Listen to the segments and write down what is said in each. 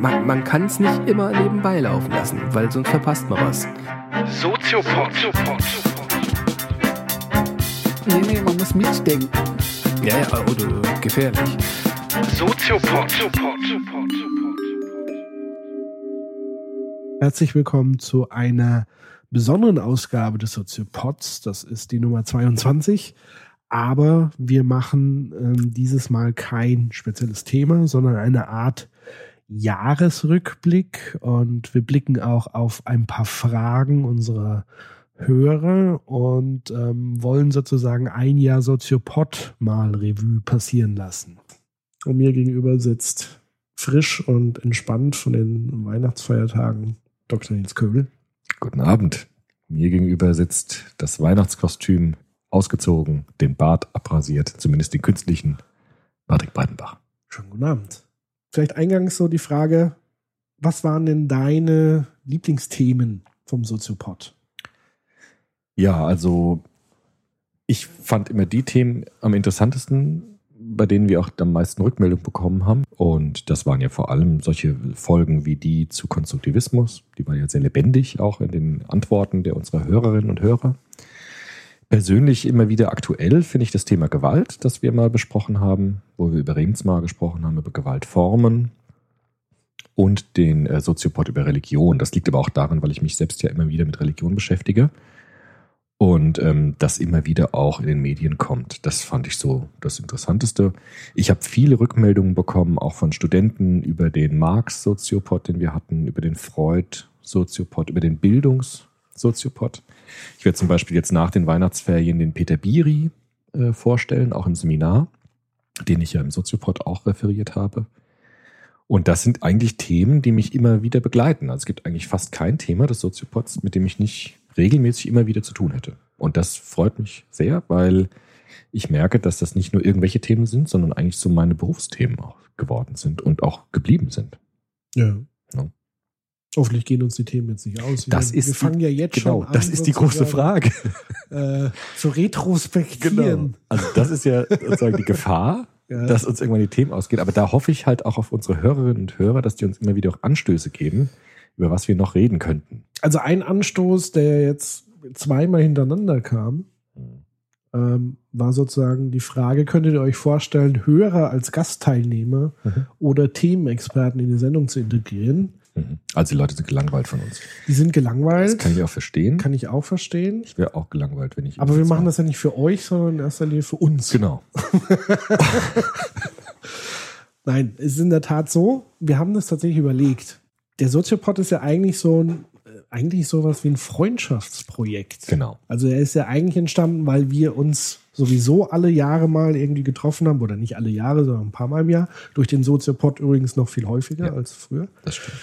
Man, man kann es nicht immer nebenbei laufen lassen, weil sonst verpasst man was. Soziopod. Nee, nee, man muss mitdenken. Ja, ja, oder gefährlich. Soziopod. Herzlich willkommen zu einer besonderen Ausgabe des Soziopods. Das ist die Nummer 22. Aber wir machen ähm, dieses Mal kein spezielles Thema, sondern eine Art Jahresrückblick. Und wir blicken auch auf ein paar Fragen unserer Hörer und ähm, wollen sozusagen ein Jahr Soziopod mal Revue passieren lassen. Und mir gegenüber sitzt frisch und entspannt von den Weihnachtsfeiertagen Dr. Nils Köbel. Guten Abend. Mir gegenüber sitzt das Weihnachtskostüm ausgezogen, den Bart abrasiert, zumindest den künstlichen Patrick Breitenbach. Schönen guten Abend. Vielleicht eingangs so die Frage, was waren denn deine Lieblingsthemen vom Soziopod? Ja, also ich fand immer die Themen am interessantesten, bei denen wir auch am meisten Rückmeldung bekommen haben. Und das waren ja vor allem solche Folgen wie die zu Konstruktivismus. Die waren ja sehr lebendig, auch in den Antworten der unserer Hörerinnen und Hörer. Persönlich immer wieder aktuell finde ich das Thema Gewalt, das wir mal besprochen haben, wo wir über Remsmar gesprochen haben, über Gewaltformen und den äh, Soziopod über Religion. Das liegt aber auch daran, weil ich mich selbst ja immer wieder mit Religion beschäftige und ähm, das immer wieder auch in den Medien kommt. Das fand ich so das Interessanteste. Ich habe viele Rückmeldungen bekommen, auch von Studenten über den Marx-Soziopod, den wir hatten, über den Freud-Soziopod, über den Bildungs-Soziopod. Ich werde zum Beispiel jetzt nach den Weihnachtsferien den Peter Biri äh, vorstellen, auch im Seminar, den ich ja im Soziopod auch referiert habe. Und das sind eigentlich Themen, die mich immer wieder begleiten. Also es gibt eigentlich fast kein Thema des Soziopods, mit dem ich nicht regelmäßig immer wieder zu tun hätte. Und das freut mich sehr, weil ich merke, dass das nicht nur irgendwelche Themen sind, sondern eigentlich so meine Berufsthemen auch geworden sind und auch geblieben sind. Ja. Ja. Hoffentlich gehen uns die Themen jetzt nicht aus. Wir, Das ist wir fangen die- ja jetzt Genau, schon an. das ist die große Frage. Äh, zu retrospektieren. Also das ist ja sozusagen die Gefahr, Ja. dass uns irgendwann die Themen ausgehen. Aber da hoffe ich halt auch auf unsere Hörerinnen und Hörer, dass die uns immer wieder auch Anstöße geben, über was wir noch reden könnten. Also ein Anstoß, der jetzt zweimal hintereinander kam, ähm, war sozusagen die Frage, könntet ihr euch vorstellen, Hörer als Gastteilnehmer Mhm. oder Themenexperten in die Sendung zu integrieren? Mhm. Also die Leute sind gelangweilt von uns. Die sind Das gelangweilt, kann ich auch verstehen. kann ich auch verstehen. ich wäre auch gelangweilt, wenn ich. Aber wir machen das ja nicht für euch, sondern in erster Linie für uns. Genau. Nein, es ist in der Tat so, wir haben das tatsächlich überlegt. Der Soziopod ist ja eigentlich so ein, äh, eigentlich sowas wie ein Freundschaftsprojekt. Genau. Also er ist ja eigentlich entstanden, weil wir uns sowieso alle Jahre mal irgendwie getroffen haben, oder nicht alle Jahre, sondern ein paar Mal im Jahr. Durch den Soziopod übrigens noch viel häufiger Ja. als früher. Das stimmt.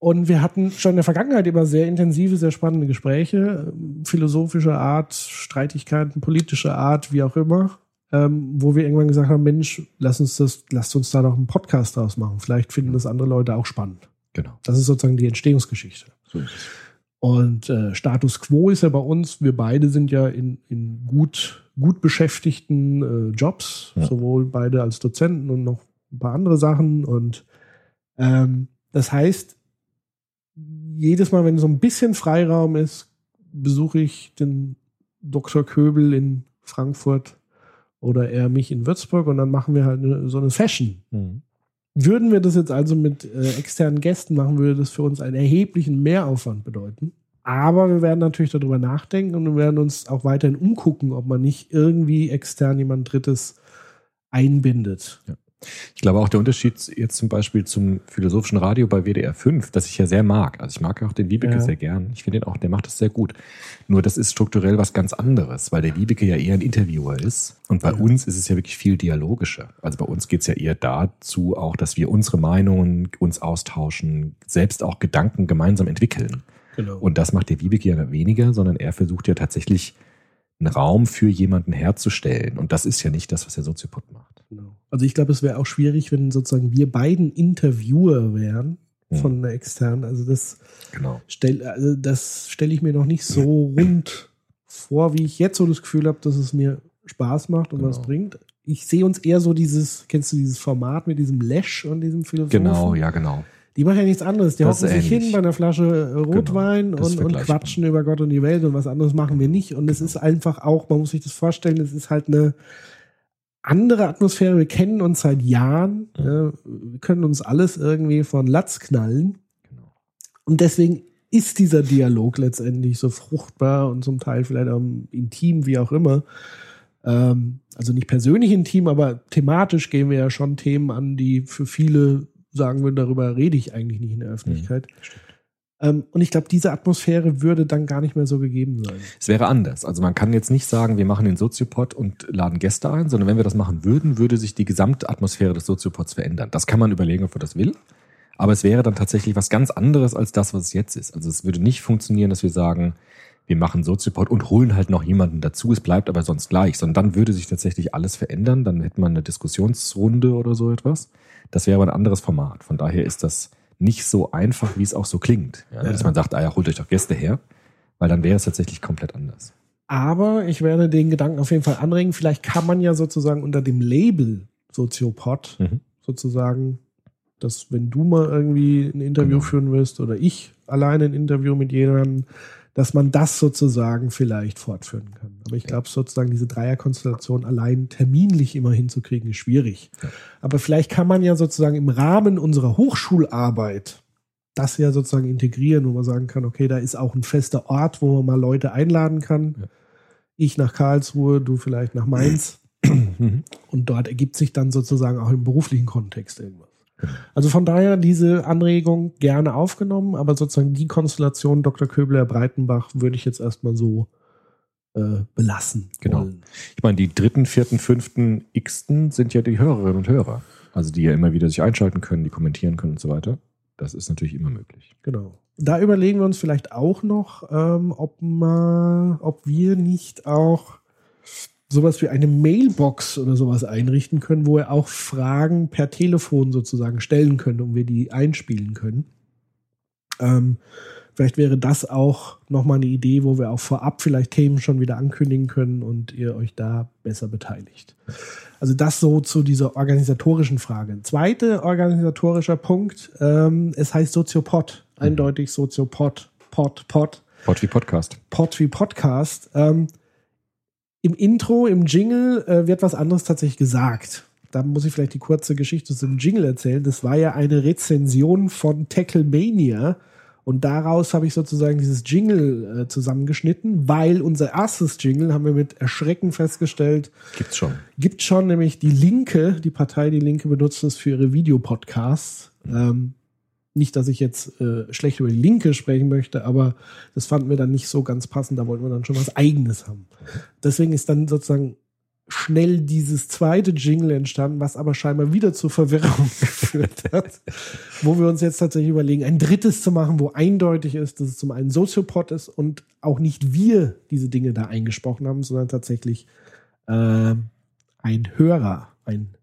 Und wir hatten schon in der Vergangenheit immer sehr intensive, sehr spannende Gespräche, philosophischer Art, Streitigkeiten, politischer Art, wie auch immer, ähm, wo wir irgendwann gesagt haben, Mensch, lass uns das, lasst uns da noch einen Podcast draus machen. Vielleicht finden das andere Leute auch spannend. Genau. Das ist sozusagen die Entstehungsgeschichte. So ist es. Und äh, Status quo ist ja bei uns, wir beide sind ja in, in gut, gut beschäftigten äh, Jobs, Ja. sowohl beide als Dozenten und noch ein paar andere Sachen. Und ähm, das heißt, jedes Mal, wenn so ein bisschen Freiraum ist, besuche ich den Dr. Köbel in Frankfurt oder er mich in Würzburg und dann machen wir halt eine, so eine Session. Mhm. Würden wir das jetzt also mit äh, externen Gästen machen, würde das für uns einen erheblichen Mehraufwand bedeuten. Aber wir werden natürlich darüber nachdenken und wir werden uns auch weiterhin umgucken, ob man nicht irgendwie extern jemand Drittes einbindet. Ich glaube auch der Unterschied jetzt zum Beispiel zum philosophischen Radio bei WDR 5, das ich ja sehr mag. Also ich mag ja auch den Liebeke Ja. sehr gern. Ich finde ihn auch, der macht das sehr gut. Nur das ist strukturell was ganz anderes, weil der Liebeke ja eher ein Interviewer ist. Und bei Ja. uns ist es ja wirklich viel dialogischer. Also bei uns geht es ja eher dazu auch, dass wir unsere Meinungen uns austauschen, selbst auch Gedanken gemeinsam entwickeln. Genau. Und das macht der Liebeke ja weniger, sondern er versucht ja tatsächlich einen Raum für jemanden herzustellen. Und das ist ja nicht das, was der Soziopod macht. genau. Also ich glaube, es wäre auch schwierig, wenn sozusagen wir beiden Interviewer wären von einer externen. Also das Genau. stell, also das stelle ich mir noch nicht so rund vor, wie ich jetzt so das Gefühl habe, dass es mir Spaß macht und was Genau. bringt. Ich sehe uns eher so dieses, kennst du dieses Format mit diesem Lesch und diesem Philosophen? Genau, ja, genau. Die machen ja nichts anderes. Die Das hocken sich hin bei einer Flasche äh, Rotwein Genau, das ist und, und quatschen über Gott und die Welt und was anderes machen wir nicht. Und es ist einfach auch, man muss sich das vorstellen, es ist halt eine andere Atmosphäre. Wir kennen uns seit Jahren. Äh, wir können uns alles irgendwie von Latz knallen. Genau. Und deswegen ist dieser Dialog letztendlich so fruchtbar und zum Teil vielleicht auch intim, wie auch immer. Ähm, also nicht persönlich intim, aber thematisch gehen wir ja schon Themen an, die für viele sagen würden, darüber rede ich eigentlich nicht in der Öffentlichkeit. Ähm, und ich glaube, diese Atmosphäre würde dann gar nicht mehr so gegeben sein. Es wäre anders. Also man kann jetzt nicht sagen, wir machen den Soziopod und laden Gäste ein, sondern wenn wir das machen würden, würde sich die gesamte Atmosphäre des Soziopods verändern. Das kann man überlegen, ob man das will. Aber es wäre dann tatsächlich was ganz anderes als das, was es jetzt ist. Also es würde nicht funktionieren, dass wir sagen, wir machen Soziopod und holen halt noch jemanden dazu. Es bleibt aber sonst gleich, sondern dann würde sich tatsächlich alles verändern. Dann hätte man eine Diskussionsrunde oder so etwas. Das wäre aber ein anderes Format. Von daher ist das nicht so einfach, wie es auch so klingt. Ja, Ja. Dass man sagt, ah ja, holt euch doch Gäste her. Weil dann wäre es tatsächlich komplett anders. Aber ich werde den Gedanken auf jeden Fall anregen. Vielleicht kann man ja sozusagen unter dem Label Soziopod Mhm. sozusagen, dass wenn du mal irgendwie ein Interview Genau. führen wirst oder ich alleine ein Interview mit jemandem, dass man das sozusagen vielleicht fortführen kann. Aber ich glaube sozusagen diese Dreierkonstellation allein terminlich immer hinzukriegen ist schwierig. Ja. Aber vielleicht kann man ja sozusagen im Rahmen unserer Hochschularbeit das ja sozusagen integrieren, wo man sagen kann, okay, da ist auch ein fester Ort, wo man mal Leute einladen kann. Ja. Ich nach Karlsruhe, du vielleicht nach Mainz. Mhm. Und dort ergibt sich dann sozusagen auch im beruflichen Kontext irgendwas. Also von daher diese Anregung gerne aufgenommen, aber sozusagen die Konstellation Dr. Köbler Breitenbach würde ich jetzt erstmal so äh, belassen. Genau. wollen. Ich meine, die dritten, vierten, fünften Xten sind ja die Hörerinnen und Hörer. Also die ja immer wieder sich einschalten können, die kommentieren können und so weiter. Das ist natürlich immer möglich. Genau. Da überlegen wir uns vielleicht auch noch, ähm, ob, ma, ob wir nicht auch sowas wie eine Mailbox oder sowas einrichten können, wo wir auch Fragen per Telefon sozusagen stellen können und wir die einspielen können. Ähm, vielleicht wäre das auch nochmal eine Idee, wo wir auch vorab vielleicht Themen schon wieder ankündigen können und ihr euch da besser beteiligt. Also das so zu dieser organisatorischen Frage. Zweiter organisatorischer Punkt, ähm, es heißt Soziopod, eindeutig Soziopod, Pod, Pod. Pod wie Podcast. Pod wie Podcast. Ähm, Im Intro, im Jingle äh, wird was anderes tatsächlich gesagt. Da muss ich vielleicht die kurze Geschichte zum Jingle erzählen. Das war ja eine Rezension von Tacklemania. Und daraus habe ich sozusagen dieses Jingle äh, zusammengeschnitten, weil unser erstes Jingle, haben wir mit Erschrecken festgestellt, Gibt's schon. gibt schon nämlich die Linke, die Partei Die Linke benutzt es für ihre Videopodcasts. Ähm, nicht, dass ich jetzt äh, schlecht über die Linke sprechen möchte, aber das fanden wir dann nicht so ganz passend. Da wollten wir dann schon was Eigenes haben. Deswegen ist dann sozusagen schnell dieses zweite Jingle entstanden, was aber scheinbar wieder zur Verwirrung geführt hat, wo wir uns jetzt tatsächlich überlegen, ein drittes zu machen, wo eindeutig ist, dass es zum einen Soziopod ist und auch nicht wir diese Dinge da eingesprochen haben, sondern tatsächlich äh, ein Hörer, ein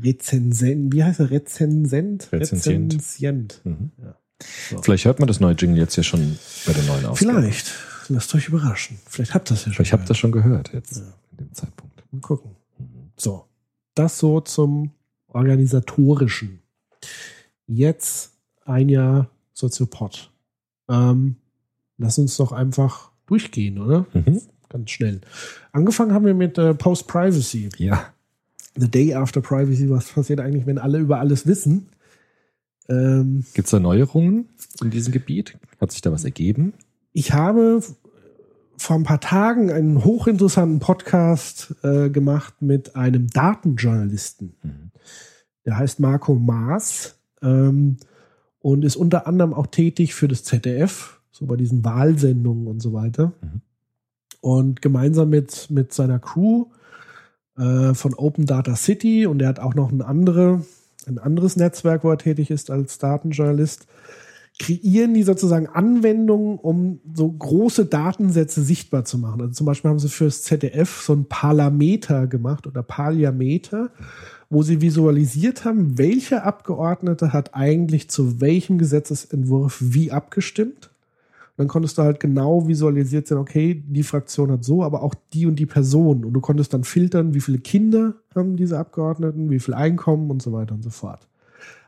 Rezensent, wie heißt er? Rezensent? Rezensient. Rezensient. Mhm. Ja. So. Vielleicht hört man das neue Jingle jetzt ja schon bei der neuen Ausgabe. Vielleicht. Lasst euch überraschen. Vielleicht habt ihr das ja schon. Vielleicht habt ihr das schon gehört jetzt Ja. in dem Zeitpunkt. Mal gucken. So. Das so zum organisatorischen. Jetzt ein Jahr Soziopod. Ähm, lass uns doch einfach durchgehen, oder? Mhm. Ganz schnell. Angefangen haben wir mit äh, Post-Privacy. Ja. The Day After Privacy. Was passiert eigentlich, wenn alle über alles wissen? Ähm, Gibt's da Neuerungen in diesem Gebiet? Hat sich da was ergeben? Ich habe vor ein paar Tagen einen hochinteressanten Podcast äh, gemacht mit einem Datenjournalisten. Mhm. Der heißt Marco Maas ähm, und ist unter anderem auch tätig für das ZDF, so bei diesen Wahlsendungen und so weiter. Mhm. Und gemeinsam mit, mit seiner Crew äh, von Open Data City und er hat auch noch ein, andere, ein anderes Netzwerk, wo er tätig ist als Datenjournalist, kreieren die sozusagen Anwendungen, um so große Datensätze sichtbar zu machen. Also zum Beispiel haben sie fürs ZDF so ein Parlameter gemacht oder Parliameter, wo sie visualisiert haben, welcher Abgeordnete hat eigentlich zu welchem Gesetzesentwurf wie abgestimmt. Dann konntest du halt genau visualisiert sehen, okay, die Fraktion hat so, aber auch die und die Person. Und du konntest dann filtern, wie viele Kinder haben diese Abgeordneten, wie viel Einkommen und so weiter und so fort.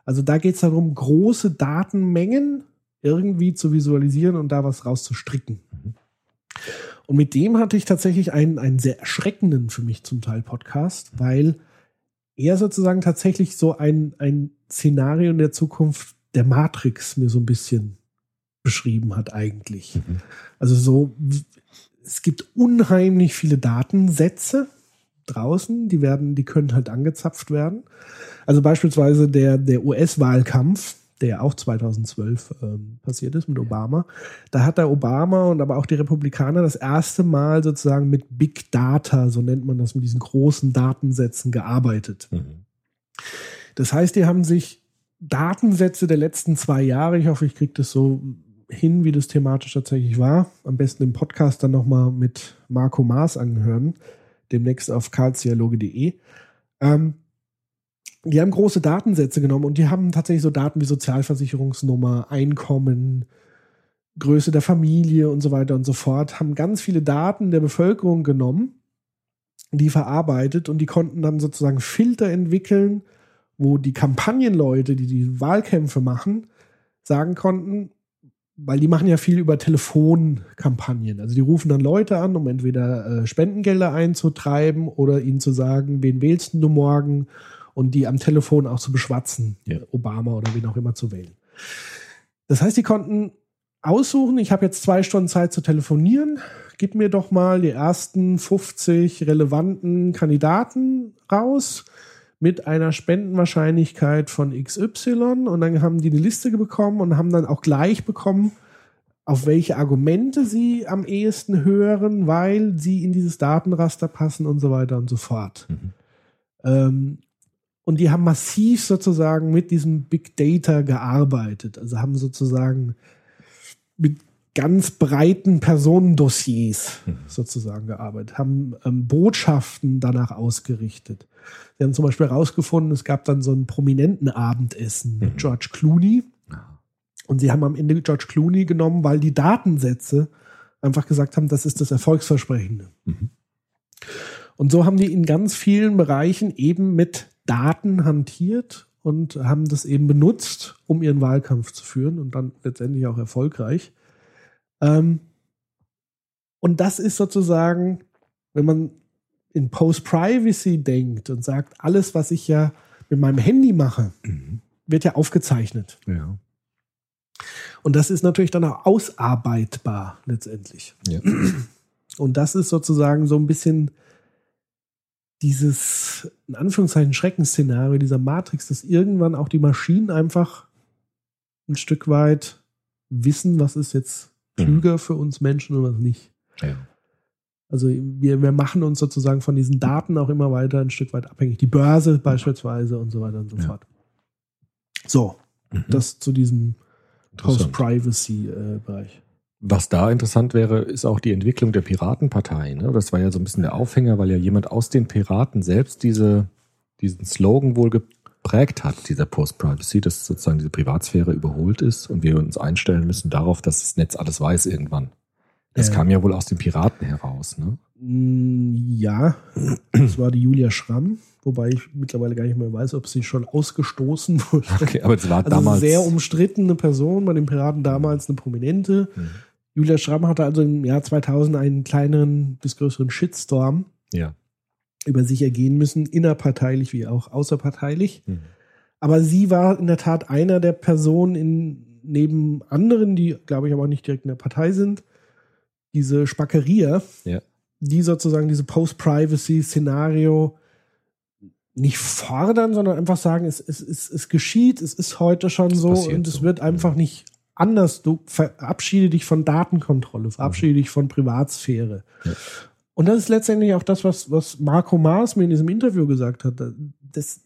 Also da geht es darum, große Datenmengen irgendwie zu visualisieren und da was rauszustricken. Und mit dem hatte ich tatsächlich einen, einen sehr erschreckenden für mich zum Teil Podcast, weil er sozusagen tatsächlich so ein, ein Szenario in der Zukunft der Matrix mir so ein bisschen beschrieben hat eigentlich. Mhm. Also so, es gibt unheimlich viele Datensätze draußen, die werden, die können halt angezapft werden. Also beispielsweise der, der US-Wahlkampf, der auch 2012 ähm, passiert ist mit Obama. Da hat der Obama und aber auch die Republikaner das erste Mal sozusagen mit Big Data, so nennt man das, mit diesen großen Datensätzen gearbeitet. Mhm. Das heißt, die haben sich Datensätze der letzten zwei Jahre, ich hoffe, ich kriege das so hin, wie das thematisch tatsächlich war, am besten im Podcast dann nochmal mit Marco Maas anhören, demnächst auf karlsdialoge.de. Ähm, die haben große Datensätze genommen und die haben tatsächlich so Daten wie Sozialversicherungsnummer, Einkommen, Größe der Familie und so weiter und so fort, haben ganz viele Daten der Bevölkerung genommen, die verarbeitet und die konnten dann sozusagen Filter entwickeln, wo die Kampagnenleute, die die Wahlkämpfe machen, sagen konnten, weil die machen ja viel über Telefonkampagnen. Also die rufen dann Leute an, um entweder äh, Spendengelder einzutreiben oder ihnen zu sagen, wen wählst du morgen und die am Telefon auch zu beschwatzen, ja. Obama oder wen auch immer zu wählen. Das heißt, die konnten aussuchen, ich habe jetzt zwei Stunden Zeit zu telefonieren, gib mir doch mal die ersten 50 relevanten Kandidaten raus mit einer Spendenwahrscheinlichkeit von XY und dann haben die eine Liste bekommen und haben dann auch gleich bekommen, auf welche Argumente sie am ehesten hören, weil sie in dieses Datenraster passen und so weiter und so fort. Mhm. Ähm, und die haben massiv sozusagen mit diesem Big Data gearbeitet. Also haben sozusagen mit ganz breiten Personendossiers mhm. sozusagen gearbeitet, haben ähm, Botschaften danach ausgerichtet. Sie haben zum Beispiel herausgefunden, es gab dann so ein prominenten Abendessen mit mhm. George Clooney. Und sie haben am Ende George Clooney genommen, weil die Datensätze einfach gesagt haben, das ist das Erfolgsversprechende. Mhm. Und so haben die in ganz vielen Bereichen eben mit Daten hantiert und haben das eben benutzt, um ihren Wahlkampf zu führen und dann letztendlich auch erfolgreich. Ähm, und das ist sozusagen, wenn man in Post-Privacy denkt und sagt, alles, was ich ja mit meinem Handy mache, mhm. wird ja aufgezeichnet. Ja. Und das ist natürlich dann auch ausarbeitbar letztendlich. Ja. Und das ist sozusagen so ein bisschen dieses, in Anführungszeichen, Schreckensszenario dieser Matrix, dass irgendwann auch die Maschinen einfach ein Stück weit wissen, was ist jetzt klüger mhm. für uns Menschen und was nicht. Ja. Also wir, wir machen uns sozusagen von diesen Daten auch immer weiter ein Stück weit abhängig. Die Börse beispielsweise und so weiter und so ja. fort. So, mhm. das zu diesem Post-Privacy-Bereich. Was da interessant wäre, ist auch die Entwicklung der Piratenpartei. Ne? Das war ja so ein bisschen der Aufhänger, weil ja jemand aus den Piraten selbst diese, diesen Slogan wohl geprägt hat, dieser Post-Privacy, dass sozusagen diese Privatsphäre überholt ist und wir uns einstellen müssen darauf, dass das Netz alles weiß irgendwann. Das äh, kam ja wohl aus den Piraten heraus, ne? Mm, ja, das war die Julia Schramm, wobei ich mittlerweile gar nicht mehr weiß, ob sie schon ausgestoßen wurde. Okay, aber es war also damals. sehr umstrittene Person bei den Piraten damals, eine prominente. Mhm. Julia Schramm hatte also im Jahr 2000 einen kleineren bis größeren Shitstorm ja. über sich ergehen müssen, innerparteilich wie auch außerparteilich. Mhm. Aber sie war in der Tat einer der Personen in, neben anderen, die, glaube ich, aber auch nicht direkt in der Partei sind, diese Spackeria, ja. die sozusagen diese Post-Privacy-Szenario nicht fordern, sondern einfach sagen, es, es, es, es geschieht, es ist heute schon so und es so. wird einfach nicht anders. Du verabschiede dich von Datenkontrolle, verabschiede mhm. dich von Privatsphäre. Ja. Und das ist letztendlich auch das, was, was Marco Maas mir in diesem Interview gesagt hat. Das,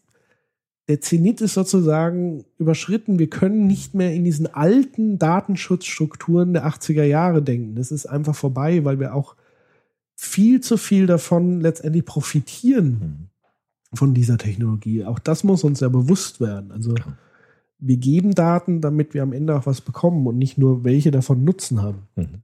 der Zenit ist sozusagen überschritten. Wir können nicht mehr in diesen alten Datenschutzstrukturen der 80er Jahre denken. Das ist einfach vorbei, weil wir auch viel zu viel davon letztendlich profitieren mhm. von dieser Technologie. Auch das muss uns ja bewusst werden. Also wir geben Daten, damit wir am Ende auch was bekommen und nicht nur welche davon Nutzen haben. Mhm.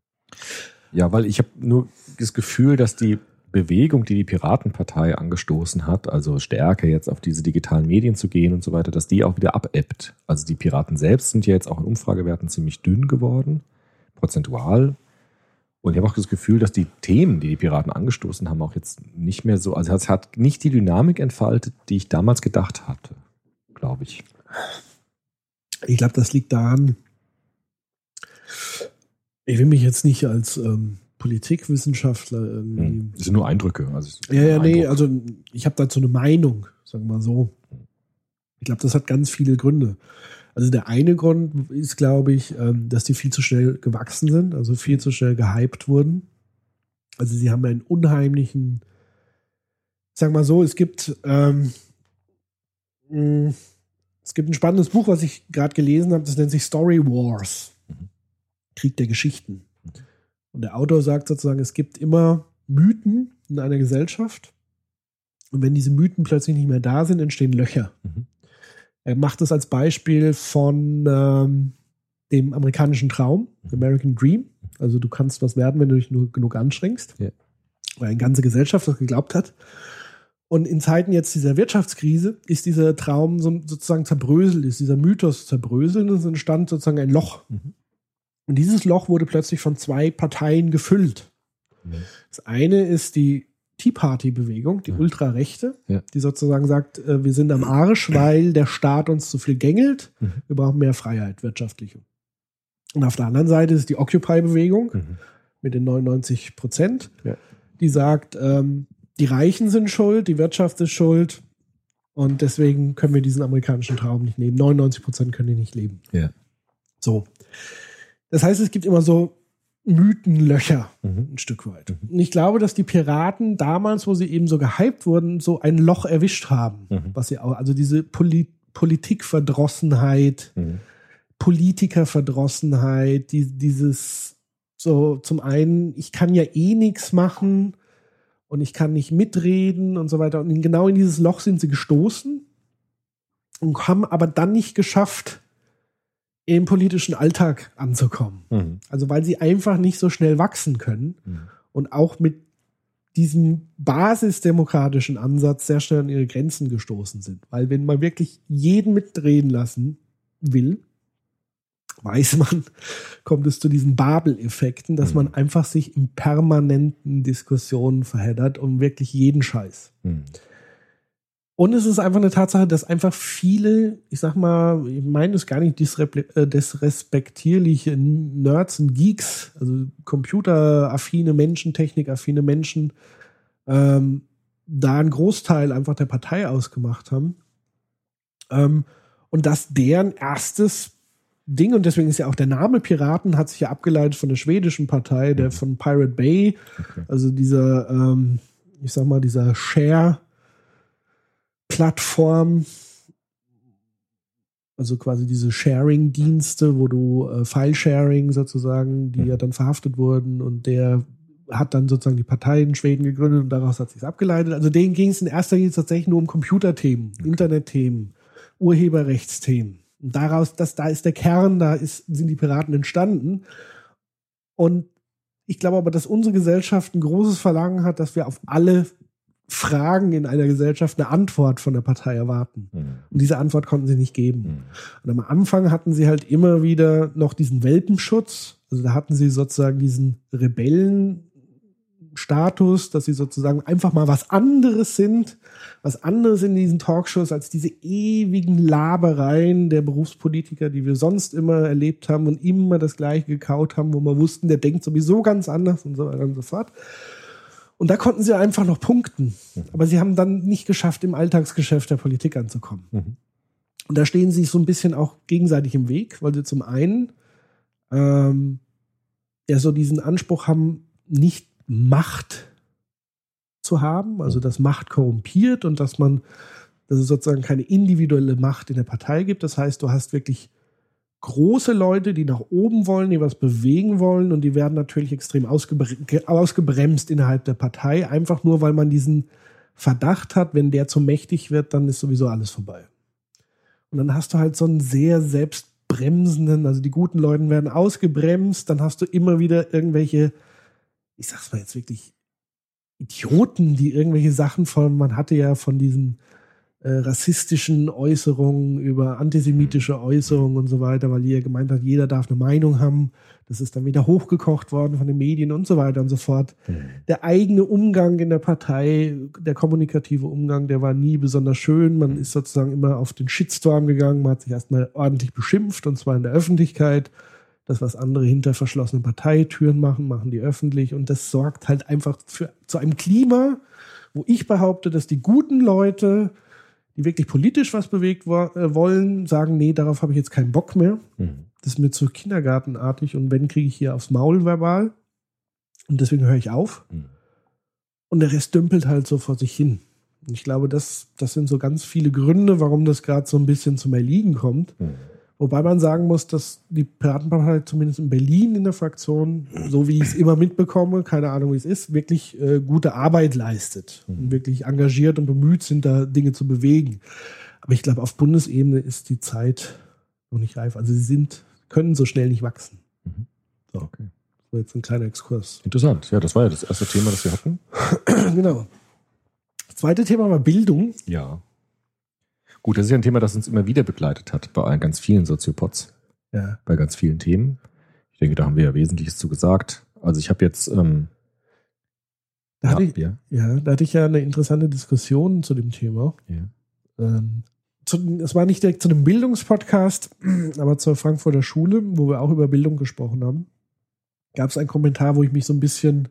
Ja, weil ich habe nur das Gefühl, dass die Bewegung, die die Piratenpartei angestoßen hat, also stärker jetzt auf diese digitalen Medien zu gehen und so weiter, dass die auch wieder abebbt. Also die Piraten selbst sind ja jetzt auch in Umfragewerten ziemlich dünn geworden, prozentual. Und ich habe auch das Gefühl, dass die Themen, die die Piraten angestoßen haben, auch jetzt nicht mehr so, also es hat nicht die Dynamik entfaltet, die ich damals gedacht hatte, glaube ich. Ich glaube, das liegt daran, ich will mich jetzt nicht als ähm, Politikwissenschaftler irgendwie. Hm. Das sind nur Eindrücke. Also Ja, ja, nee, Eindruck. also ich habe dazu eine Meinung, sagen wir mal so. Ich glaube, das hat ganz viele Gründe. Also der eine Grund ist, glaube ich, ähm, dass die viel zu schnell gewachsen sind, also viel zu schnell gehypt wurden. Also sie haben einen unheimlichen, sag mal so, es gibt, ähm, mh, es gibt ein spannendes Buch, was ich gerade gelesen habe, das nennt sich Story Wars. Mhm. Krieg der Geschichten. Und der Autor sagt sozusagen, es gibt immer Mythen in einer Gesellschaft. Und wenn diese Mythen plötzlich nicht mehr da sind, entstehen Löcher. Mhm. Er macht es als Beispiel von ähm, dem amerikanischen Traum, American Dream. Also du kannst was werden, wenn du dich nur genug anstrengst. Ja. Weil eine ganze Gesellschaft das geglaubt hat. Und in Zeiten jetzt dieser Wirtschaftskrise ist dieser Traum so, sozusagen zerbröselt, ist dieser Mythos zerbröselt und es entstand sozusagen ein Loch. Mhm. Und dieses Loch wurde plötzlich von zwei Parteien gefüllt. Mhm. Das eine ist die Tea Party-Bewegung, die Ja. Ultrarechte, Ja. die sozusagen sagt, äh, wir sind am Arsch, weil der Staat uns zu viel gängelt. Mhm. Wir brauchen mehr Freiheit, wirtschaftliche. Und auf der anderen Seite ist die Occupy-Bewegung Mhm. mit den 99 Prozent, Ja. die sagt, ähm, die Reichen sind schuld, die Wirtschaft ist schuld und deswegen können wir diesen amerikanischen Traum nicht nehmen. 99 Prozent können ihn nicht leben. Ja. So. Das heißt, es gibt immer so Mythenlöcher Mhm. ein Stück weit. Und ich glaube, dass die Piraten damals, wo sie eben so gehypt wurden, so ein Loch erwischt haben. Mhm. Was sie auch, also diese Poli Politikverdrossenheit, Mhm. Politikerverdrossenheit, die, dieses so zum einen, ich kann ja eh nichts machen und ich kann nicht mitreden und so weiter. Und genau in dieses Loch sind sie gestoßen und haben aber dann nicht geschafft, im politischen Alltag anzukommen. Mhm. Also weil sie einfach nicht so schnell wachsen können Mhm. und auch mit diesem basisdemokratischen Ansatz sehr schnell an ihre Grenzen gestoßen sind. Weil wenn man wirklich jeden mitreden lassen will, weiß man, kommt es zu diesen Babel-Effekten, dass Mhm. man einfach sich in permanenten Diskussionen verheddert um wirklich jeden Scheiß. Und es ist einfach eine Tatsache, dass einfach viele, ich sag mal, ich meine es gar nicht disrepli- äh, disrespektierliche Nerds und Geeks, also computeraffine Menschen, technikaffine Menschen, ähm, da einen Großteil einfach der Partei ausgemacht haben. Ähm, und dass deren erstes Ding, und deswegen ist ja auch der Name Piraten, hat sich ja abgeleitet von der schwedischen Partei, der von Pirate Bay, Okay. also dieser, ähm, ich sag mal, dieser Share Plattform, also quasi diese Sharing-Dienste, wo du äh, File-Sharing sozusagen, die Mhm. ja dann verhaftet wurden und der hat dann sozusagen die Partei in Schweden gegründet und daraus hat sich abgeleitet. Also denen ging es in erster Linie tatsächlich nur um Computerthemen, Internetthemen, Urheberrechtsthemen. Und daraus, das, da ist der Kern, da ist, sind die Piraten entstanden. Und ich glaube aber, dass unsere Gesellschaft ein großes Verlangen hat, dass wir auf alle Fragen in einer Gesellschaft eine Antwort von der Partei erwarten. Mhm. Und diese Antwort konnten sie nicht geben. Mhm. Und am Anfang hatten sie halt immer wieder noch diesen Welpenschutz. Also da hatten sie sozusagen diesen Rebellenstatus, dass sie sozusagen einfach mal was anderes sind, was anderes in diesen Talkshows als diese ewigen Labereien der Berufspolitiker, die wir sonst immer erlebt haben und immer das Gleiche gekaut haben, wo wir wussten, der denkt sowieso ganz anders und so weiter und so fort. Und da konnten sie einfach noch punkten. Aber sie haben dann nicht geschafft, im Alltagsgeschäft der Politik anzukommen. Mhm. Und da stehen sie sich so ein bisschen auch gegenseitig im Weg, weil sie zum einen ähm, ja so diesen Anspruch haben, nicht Macht zu haben, also dass Macht korrumpiert und dass man, dass es sozusagen keine individuelle Macht in der Partei gibt. Das heißt, du hast wirklich große Leute, die nach oben wollen, die was bewegen wollen und die werden natürlich extrem ausgebre ausgebremst innerhalb der Partei, einfach nur, weil man diesen Verdacht hat, wenn der zu mächtig wird, dann ist sowieso alles vorbei. Und Und dann hast du halt so einen sehr selbstbremsenden, also die guten Leute werden ausgebremst, dann hast du immer wieder irgendwelche, ich sag's mal jetzt wirklich, Idioten, die irgendwelche Sachen von, man hatte ja von diesen äh, rassistischen Äußerungen über antisemitische Äußerungen und so weiter, weil ihr gemeint hat, jeder darf eine Meinung haben. Das ist dann wieder hochgekocht worden von den Medien und so weiter und so fort. Mhm. Der eigene Umgang in der Partei, der kommunikative Umgang, der war nie besonders schön. Man ist sozusagen immer auf den Shitstorm gegangen, man hat sich erstmal ordentlich beschimpft und zwar in der Öffentlichkeit. Das, was andere hinter verschlossenen Parteitüren machen, machen die öffentlich. Und das sorgt halt einfach für, zu einem Klima, wo ich behaupte, dass die guten Leute, die wirklich politisch was bewegt wo äh, wollen, sagen, nee, darauf habe ich jetzt keinen Bock mehr. Mhm. Das ist mir zu kindergartenartig und wenn, kriege ich hier aufs Maul verbal. Und deswegen höre ich auf. Mhm. Und der Rest dümpelt halt so vor sich hin. Und ich glaube, das, das sind so ganz viele Gründe, warum das gerade so ein bisschen zum Erliegen kommt. Mhm. Wobei man sagen muss, dass die Piratenpartei zumindest in Berlin in der Fraktion, so wie ich es immer mitbekomme, keine Ahnung wie es ist, wirklich äh, gute Arbeit leistet und wirklich engagiert und bemüht sind, da Dinge zu bewegen. Aber ich glaube, auf Bundesebene ist die Zeit noch nicht reif. Also sie sind, können so schnell nicht wachsen. So. Okay. Das war jetzt ein kleiner Exkurs. Interessant. Ja, das war ja das erste Thema, das wir hatten. genau. Das zweite Thema war Bildung. Ja. Gut, das ist ja ein Thema, das uns immer wieder begleitet hat bei ganz vielen Soziopods, Ja. bei ganz vielen Themen. Ich denke, da haben wir ja Wesentliches zu gesagt. Also ich habe jetzt ähm, Da, hatte ja, ich, ja, ja, da hatte ich ja eine interessante Diskussion zu dem Thema. ja. ähm, zu, es war nicht direkt zu einem Bildungspodcast, aber zur Frankfurter Schule, wo wir auch über Bildung gesprochen haben, gab es einen Kommentar, wo ich mich so ein bisschen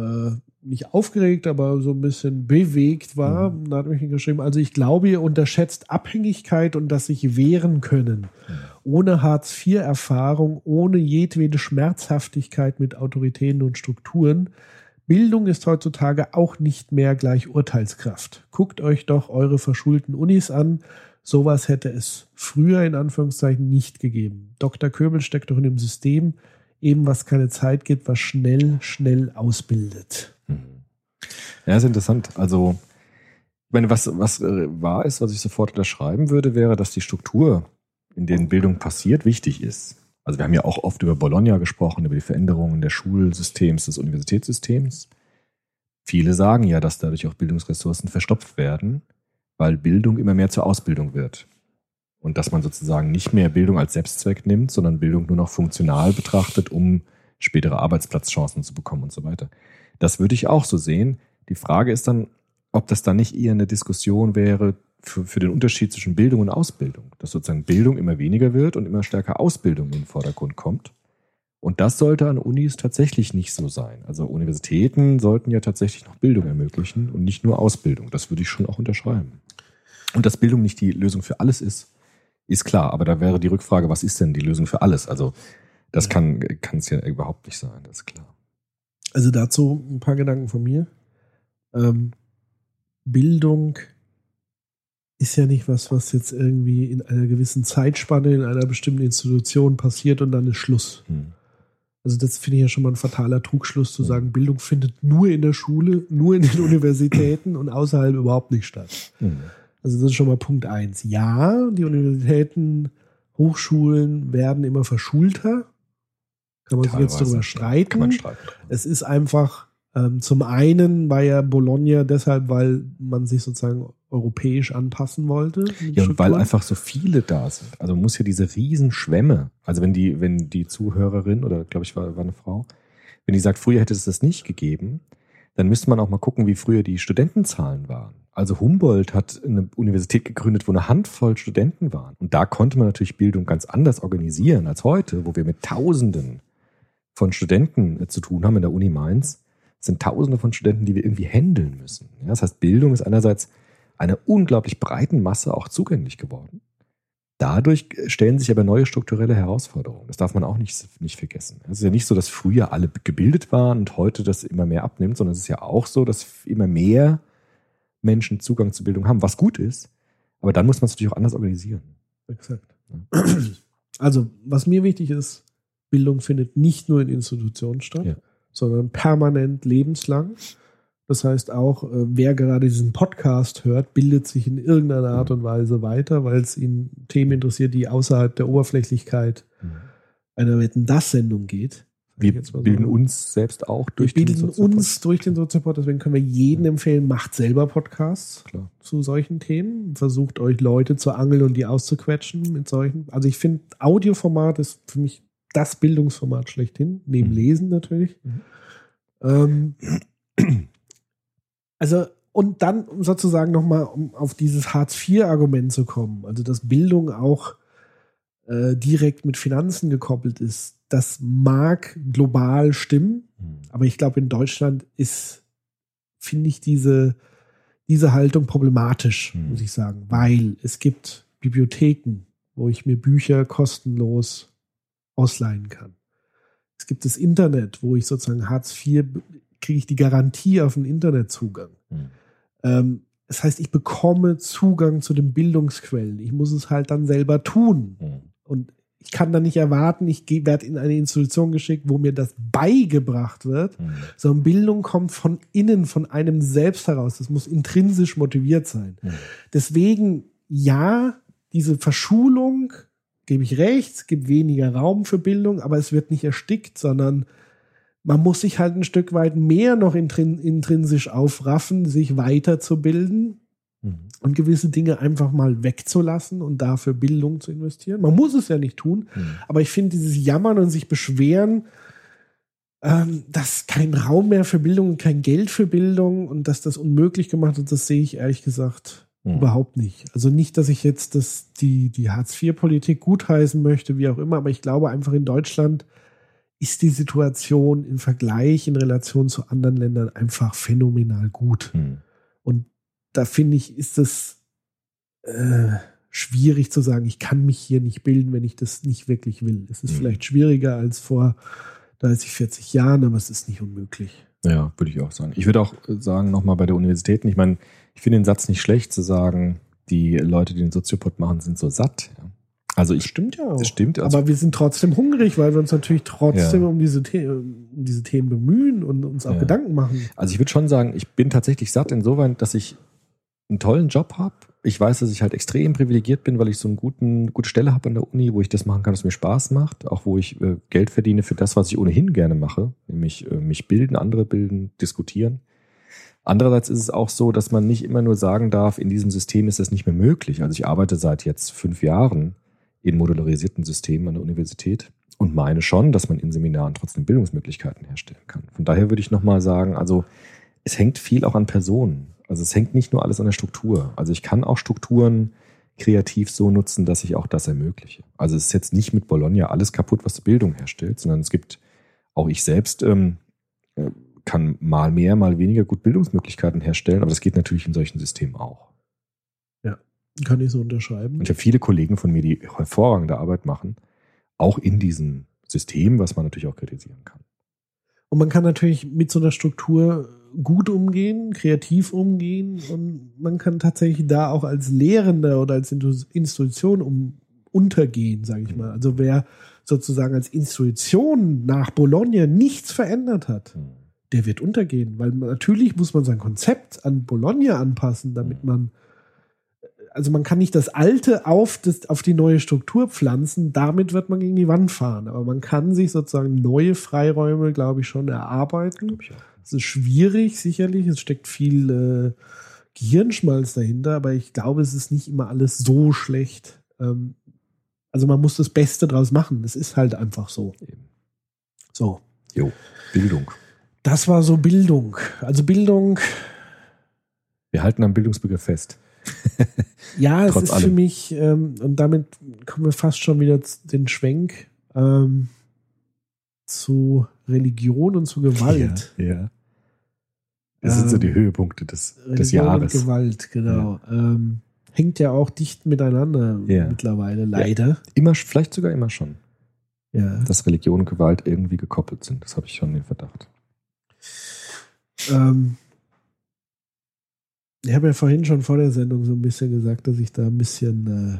äh, nicht aufgeregt, aber so ein bisschen bewegt war. Da hat mich geschrieben, also ich glaube, ihr unterschätzt Abhängigkeit und das sich wehren können. Ohne Hartz-IV-Erfahrung, ohne jedwede Schmerzhaftigkeit mit Autoritäten und Strukturen. Bildung ist heutzutage auch nicht mehr gleich Urteilskraft. Guckt euch doch eure verschulten Unis an. Sowas hätte es früher in Anführungszeichen nicht gegeben. Dr. Köbel steckt doch in dem System, eben was keine Zeit gibt, was schnell, schnell ausbildet. Ja, ist interessant. Also, ich meine, was, was äh, wahr ist, was ich sofort unterschreiben würde, wäre, dass die Struktur, in denen Bildung passiert, wichtig ist. Also wir haben ja auch oft über Bologna gesprochen, über die Veränderungen des Schulsystems, des Universitätssystems. Viele sagen ja, dass dadurch auch Bildungsressourcen verstopft werden, weil Bildung immer mehr zur Ausbildung wird. Und dass man sozusagen nicht mehr Bildung als Selbstzweck nimmt, sondern Bildung nur noch funktional betrachtet, um spätere Arbeitsplatzchancen zu bekommen und so weiter. Das würde ich auch so sehen. Die Frage ist dann, ob das dann nicht eher eine Diskussion wäre für, für den Unterschied zwischen Bildung und Ausbildung. Dass sozusagen Bildung immer weniger wird und immer stärker Ausbildung in den Vordergrund kommt. Und das sollte an Unis tatsächlich nicht so sein. Also Universitäten sollten ja tatsächlich noch Bildung ermöglichen und nicht nur Ausbildung. Das würde ich schon auch unterschreiben. Und dass Bildung nicht die Lösung für alles ist, ist klar. Aber da wäre die Rückfrage, was ist denn die Lösung für alles? Also das kann kann es ja überhaupt nicht sein, das ist klar. Also dazu ein paar Gedanken von mir. Ähm, Bildung ist ja nicht was, was jetzt irgendwie in einer gewissen Zeitspanne in einer bestimmten Institution passiert und dann ist Schluss. Hm. Also das finde ich ja schon mal ein fataler Trugschluss zu sagen, Bildung findet nur in der Schule, nur in den Universitäten und außerhalb überhaupt nicht statt. Hm. Also das ist schon mal Punkt eins. Ja, die Universitäten, Hochschulen werden immer verschulter. Kann man sich jetzt darüber streiten. Kann man streiten. Es ist einfach, ähm, zum einen war ja Bologna deshalb, weil man sich sozusagen europäisch anpassen wollte. Ja, und weil einfach so viele da sind. Also man muss ja diese Riesenschwämme, also wenn die, wenn die Zuhörerin, oder glaube ich war, war eine Frau, wenn die sagt, früher hätte es das nicht gegeben, dann müsste man auch mal gucken, wie früher die Studentenzahlen waren. Also Humboldt hat eine Universität gegründet, wo eine Handvoll Studenten waren. Und da konnte man natürlich Bildung ganz anders organisieren als heute, wo wir mit Tausenden von Studenten äh, zu tun haben in der Uni Mainz. Sind Tausende von Studenten, die wir irgendwie handeln müssen. Ja, das heißt, Bildung ist einerseits einer unglaublich breiten Masse auch zugänglich geworden. Dadurch stellen sich aber neue strukturelle Herausforderungen. Das darf man auch nicht, nicht vergessen. Es ist ja nicht so, dass früher alle gebildet waren und heute das immer mehr abnimmt, sondern es ist ja auch so, dass immer mehr Menschen Zugang zu Bildung haben, was gut ist. Aber dann muss man es natürlich auch anders organisieren. Exakt. Also, was mir wichtig ist, Bildung findet nicht nur in Institutionen statt, Ja. sondern permanent lebenslang. Das heißt auch, äh, wer gerade diesen Podcast hört, bildet sich in irgendeiner Art und Weise weiter, weil es ihn Themen interessiert, die außerhalb der Oberflächlichkeit einer Wetten das Sendung geht. Wir so. bilden uns selbst auch durch wir den bilden uns durch den Soziopod, deswegen können wir jedem empfehlen, macht selber Podcasts Klar. zu solchen Themen. Versucht euch Leute zu angeln und die auszuquetschen mit solchen. Also ich finde, Audioformat ist für mich das Bildungsformat schlechthin, neben Mhm. Lesen natürlich. Mhm. Ähm, also, und dann um sozusagen nochmal, um auf dieses Hartz-IV-Argument zu kommen, also dass Bildung auch äh, direkt mit Finanzen gekoppelt ist, das mag global stimmen, Mhm. aber ich glaube, in Deutschland ist, finde ich, diese, diese Haltung problematisch, Hm. muss ich sagen, weil es gibt Bibliotheken, wo ich mir Bücher kostenlos ausleihen kann. Es gibt das Internet, wo ich sozusagen Hartz IV kriege ich die Garantie auf den Internetzugang. Mhm. Ähm, das heißt, ich bekomme Zugang zu den Bildungsquellen. Ich muss es halt dann selber tun. Mhm. Und ich kann dann nicht erwarten, ich werde in eine Institution geschickt, wo mir das beigebracht wird, Mhm. sondern Bildung kommt von innen, von einem selbst heraus. Das muss intrinsisch motiviert sein. Mhm. Deswegen, ja, diese Verschulung, gebe ich recht, es gibt weniger Raum für Bildung, aber es wird nicht erstickt, sondern man muss sich halt ein Stück weit mehr noch intrin intrinsisch aufraffen, sich weiterzubilden. Und gewisse Dinge einfach mal wegzulassen und dafür Bildung zu investieren. Man muss es ja nicht tun, Mhm. aber ich finde dieses Jammern und sich beschweren, ähm, dass kein Raum mehr für Bildung und kein Geld für Bildung und dass das unmöglich gemacht wird, das sehe ich ehrlich gesagt Mhm. überhaupt nicht. Also nicht, dass ich jetzt das, die, die Hartz-IV-Politik gutheißen möchte, wie auch immer, aber ich glaube einfach in Deutschland ist die Situation im Vergleich, in Relation zu anderen Ländern einfach phänomenal gut. Mhm. Da finde ich, ist es äh, schwierig zu sagen, ich kann mich hier nicht bilden, wenn ich das nicht wirklich will. Es ist Mhm. vielleicht schwieriger als vor 30, 40 Jahren, aber es ist nicht unmöglich. Ja, würde ich auch sagen. Ich würde auch äh, sagen, nochmal bei der Universitäten, ich meine, ich finde den Satz nicht schlecht zu sagen, die Leute, die den Soziopod machen, sind so satt. Also ich, Stimmt ja auch. das stimmt. Also, aber wir sind trotzdem hungrig, weil wir uns natürlich trotzdem Ja. um, diese The um diese Themen bemühen und uns auch Ja. Gedanken machen. also ich würde schon sagen, ich bin tatsächlich satt insoweit, dass ich einen tollen Job habe. Ich weiß, dass ich halt extrem privilegiert bin, weil ich so eine gute Stelle habe an der Uni, wo ich das machen kann, was mir Spaß macht, auch wo ich äh, Geld verdiene für das, was ich ohnehin gerne mache, nämlich äh, mich bilden, andere bilden, diskutieren. Andererseits ist es auch so, dass man nicht immer nur sagen darf, in diesem System ist das nicht mehr möglich. Also ich arbeite seit jetzt fünf Jahren in modularisierten Systemen an der Universität und meine schon, dass man in Seminaren trotzdem Bildungsmöglichkeiten herstellen kann. Von daher würde ich nochmal sagen, also es hängt viel auch an Personen. Also es hängt nicht nur alles an der Struktur. Also ich kann auch Strukturen kreativ so nutzen, dass ich auch das ermögliche. Also es ist jetzt nicht mit Bologna alles kaputt, was Bildung herstellt, sondern es gibt auch ich selbst ähm, äh, kann mal mehr, mal weniger gut Bildungsmöglichkeiten herstellen, aber das geht natürlich in solchen Systemen auch. Kann ich so unterschreiben. Und ich habe viele Kollegen von mir, die hervorragende Arbeit machen, auch in diesem System, was man natürlich auch kritisieren kann. Und man kann natürlich mit so einer Struktur gut umgehen, kreativ umgehen und man kann tatsächlich da auch als Lehrender oder als Institution um, untergehen, sage ich mal. Also wer sozusagen als Institution nach Bologna nichts verändert hat, der wird untergehen, weil natürlich muss man sein Konzept an Bologna anpassen, damit man also man kann nicht das Alte auf, das, auf die neue Struktur pflanzen, damit wird man gegen die Wand fahren. Aber man kann sich sozusagen neue Freiräume, glaube ich, schon erarbeiten. Glaub ich auch. Es ist schwierig, sicherlich. Es steckt viel äh, Gehirnschmalz dahinter, aber ich glaube, es ist nicht immer alles so schlecht. Ähm, also man muss das Beste draus machen. Es ist halt einfach so. So. Jo, Bildung. Das war so Bildung. Also Bildung, Wir halten am Bildungsbegriff fest. ja, es ist allem. für mich, ähm, und damit kommen wir fast schon wieder zu den Schwenk ähm, zu Religion und zu Gewalt. Ja. ja. Das sind so Ähm, die Höhepunkte des, des Religion Jahres. Und Gewalt, genau. Ähm, hängt ja auch dicht miteinander Ja. mittlerweile, leider. Immer, vielleicht sogar immer schon, Ja. dass Religion und Gewalt irgendwie gekoppelt sind. Das habe ich schon den Verdacht. Ähm, ich habe ja vorhin schon vor der Sendung so ein bisschen gesagt, dass ich da ein bisschen äh,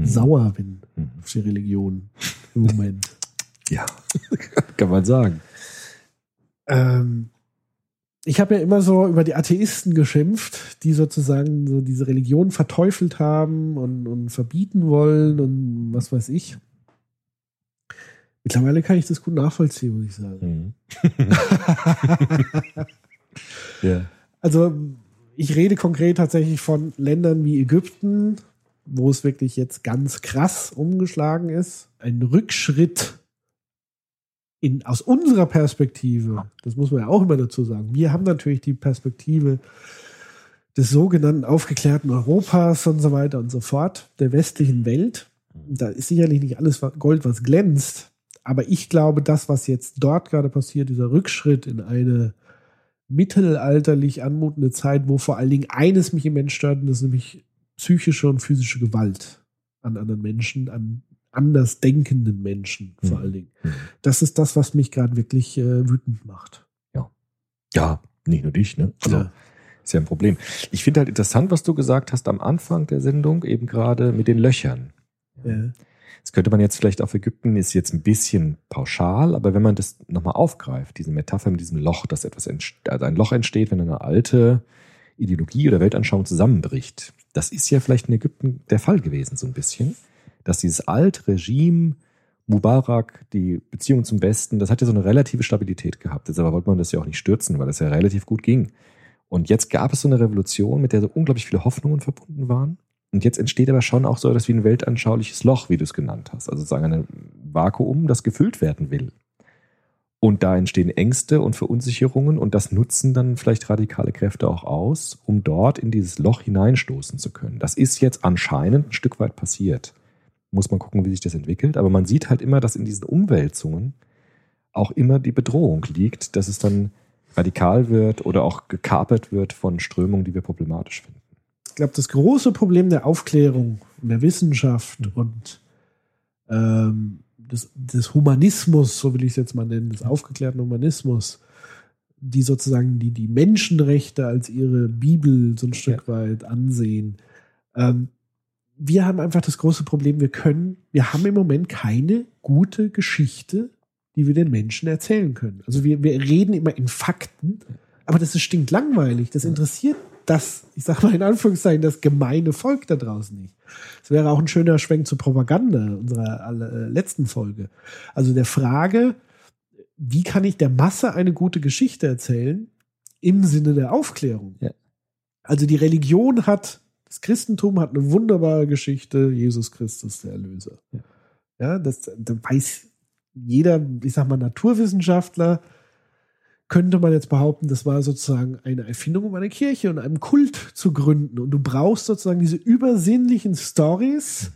Mhm. sauer bin Mhm. auf die Religion im Moment. Ja, kann man sagen. ähm, ich habe ja immer so über die Atheisten geschimpft, die sozusagen so diese Religion verteufelt haben und, und verbieten wollen und was weiß ich. Mittlerweile kann ich das gut nachvollziehen, muss ich sagen. Mhm. ja. Also ich rede konkret tatsächlich von Ländern wie Ägypten, wo es wirklich jetzt ganz krass umgeschlagen ist. Ein Rückschritt in, aus unserer Perspektive, das muss man ja auch immer dazu sagen, wir haben natürlich die Perspektive des sogenannten aufgeklärten Europas und so weiter und so fort, der westlichen Welt. Da ist sicherlich nicht alles Gold, was glänzt, aber ich glaube, das, was jetzt dort gerade passiert, dieser Rückschritt in eine mittelalterlich anmutende Zeit, wo vor allen Dingen eines mich im Mensch stört, und das ist nämlich psychische und physische Gewalt an anderen Menschen, an anders denkenden Menschen vor Mhm. allen Dingen. Mhm. Das ist das, was mich gerade wirklich äh, wütend macht. Ja, nicht nur dich, ne? Also, Ja. ist ja ein Problem. Ich finde halt interessant, was du gesagt hast am Anfang der Sendung, eben gerade mit den Löchern. Ja. Das könnte man jetzt vielleicht auf Ägypten, ist jetzt ein bisschen pauschal, aber wenn man das nochmal aufgreift, diese Metapher mit diesem Loch, dass etwas also ein Loch entsteht, wenn eine alte Ideologie oder Weltanschauung zusammenbricht. Das ist ja vielleicht in Ägypten der Fall gewesen, so ein bisschen, dass dieses alte Regime, Mubarak, die Beziehung zum Westen, das hat ja so eine relative Stabilität gehabt. Aber wollte man das ja auch nicht stürzen, weil das ja relativ gut ging. Und jetzt gab es so eine Revolution, mit der so unglaublich viele Hoffnungen verbunden waren. Und jetzt entsteht aber schon auch so etwas wie ein weltanschauliches Loch, wie du es genannt hast. Also sozusagen ein Vakuum, das gefüllt werden will. Und da entstehen Ängste und Verunsicherungen und das nutzen dann vielleicht radikale Kräfte auch aus, um dort in dieses Loch hineinstoßen zu können. Das ist jetzt anscheinend ein Stück weit passiert. Muss man gucken, wie sich das entwickelt. Aber man sieht halt immer, dass in diesen Umwälzungen auch immer die Bedrohung liegt, dass es dann radikal wird oder auch gekapert wird von Strömungen, die wir problematisch finden. Ich glaube, das große Problem der Aufklärung und der Wissenschaft und ähm, des, des Humanismus, so will ich es jetzt mal nennen, des aufgeklärten Humanismus, die sozusagen die, die Menschenrechte als ihre Bibel so ein Stück weit ansehen. Ähm, wir haben einfach das große Problem, wir können, wir haben im Moment keine gute Geschichte, die wir den Menschen erzählen können. Also wir, wir reden immer in Fakten, aber das ist stinklangweilig. Das interessiert das, ich sag mal in Anführungszeichen, das gemeine Volk da draußen nicht. Das wäre auch ein schöner Schwenk zur Propaganda unserer äh, letzten Folge. Also der Frage, wie kann ich der Masse eine gute Geschichte erzählen im Sinne der Aufklärung? Ja. Also die Religion hat, das Christentum hat eine wunderbare Geschichte, Jesus Christus, der Erlöser. Ja. Ja, das, da weiß jeder, ich sag mal, Naturwissenschaftler, könnte man jetzt behaupten, das war sozusagen eine Erfindung, um eine Kirche und einen Kult zu gründen. Und du brauchst sozusagen diese übersinnlichen Stories,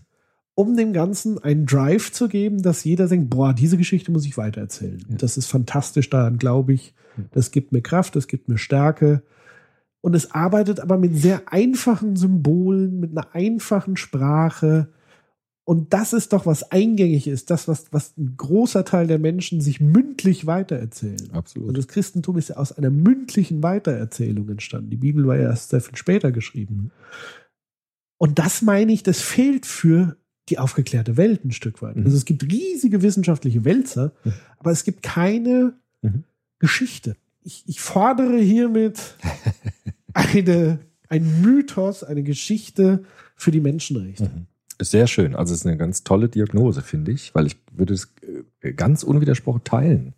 um dem Ganzen einen Drive zu geben, dass jeder denkt, boah, diese Geschichte muss ich weitererzählen. Ja. Das ist fantastisch, daran glaube ich. Das gibt mir Kraft, das gibt mir Stärke. Und es arbeitet aber mit sehr einfachen Symbolen, mit einer einfachen Sprache. Und das ist doch, was eingängig ist, das, was, was ein großer Teil der Menschen sich mündlich weitererzählen. Absolut. Und das Christentum ist ja aus einer mündlichen Weitererzählung entstanden. Die Bibel war ja erst sehr viel später geschrieben. Und das meine ich, das fehlt für die aufgeklärte Welt ein Stück weit. Mhm. Also es gibt riesige wissenschaftliche Wälzer, Mhm. aber es gibt keine Mhm. Geschichte. Ich, ich fordere hiermit eine, ein Mythos, eine Geschichte für die Menschenrechte. Mhm. Ist sehr schön. Also es ist eine ganz tolle Diagnose, finde ich, weil ich würde es äh, ganz unwidersprochen teilen.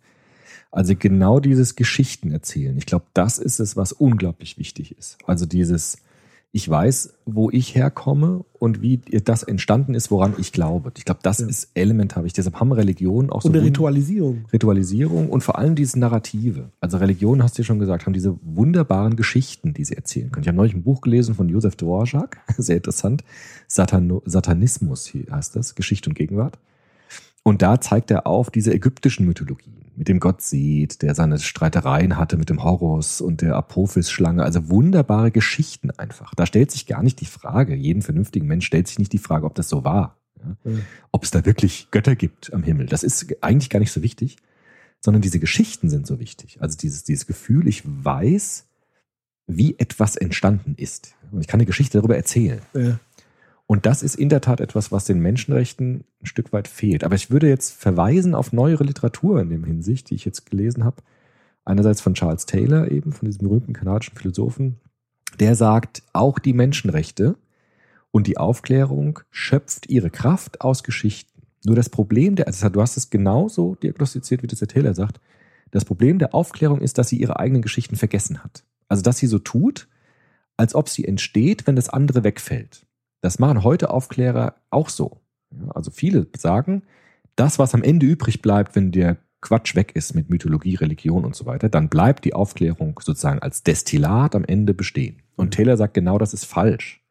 Also genau dieses Geschichten erzählen. Ich glaube, das ist es, was unglaublich wichtig ist. Also dieses, ich weiß, wo ich herkomme und wie das entstanden ist, woran ich glaube. Ich glaube, das Ja. ist elementar wichtig. Deshalb haben Religionen auch so Und eine Ritualisierung. Ritualisierung und vor allem dieses Narrative. Also Religionen, hast du ja schon gesagt, haben diese wunderbaren Geschichten, die sie erzählen können. Ich habe neulich ein Buch gelesen von Josef Dvorak, sehr interessant. Satano Satanismus heißt das, Geschichte und Gegenwart. Und da zeigt er auf diese ägyptischen Mythologien mit dem Gott Seth, der seine Streitereien hatte mit dem Horus und der Apophis-Schlange. Also wunderbare Geschichten einfach. Da stellt sich gar nicht die Frage, jeden vernünftigen Mensch stellt sich nicht die Frage, ob das so war. Ja? Ja. Ob es da wirklich Götter gibt am Himmel. Das ist eigentlich gar nicht so wichtig, sondern diese Geschichten sind so wichtig. Also dieses, dieses Gefühl, ich weiß, wie etwas entstanden ist. Und ich kann eine Geschichte darüber erzählen. Ja. Und das ist in der Tat etwas, was den Menschenrechten ein Stück weit fehlt. Aber ich würde jetzt verweisen auf neuere Literatur in dem Hinsicht, die ich jetzt gelesen habe. Einerseits von Charles Taylor, eben von diesem berühmten kanadischen Philosophen, der sagt, auch die Menschenrechte und die Aufklärung schöpft ihre Kraft aus Geschichten. Nur das Problem der, also du hast es genauso diagnostiziert, wie das der Taylor sagt. Das Problem der Aufklärung ist, dass sie ihre eigenen Geschichten vergessen hat. Also, dass sie so tut, als ob sie entsteht, wenn das andere wegfällt. Das machen heute Aufklärer auch so. Also viele sagen, das, was am Ende übrig bleibt, wenn der Quatsch weg ist mit Mythologie, Religion und so weiter, dann bleibt die Aufklärung sozusagen als Destillat am Ende bestehen. Und Taylor sagt genau, das ist falsch.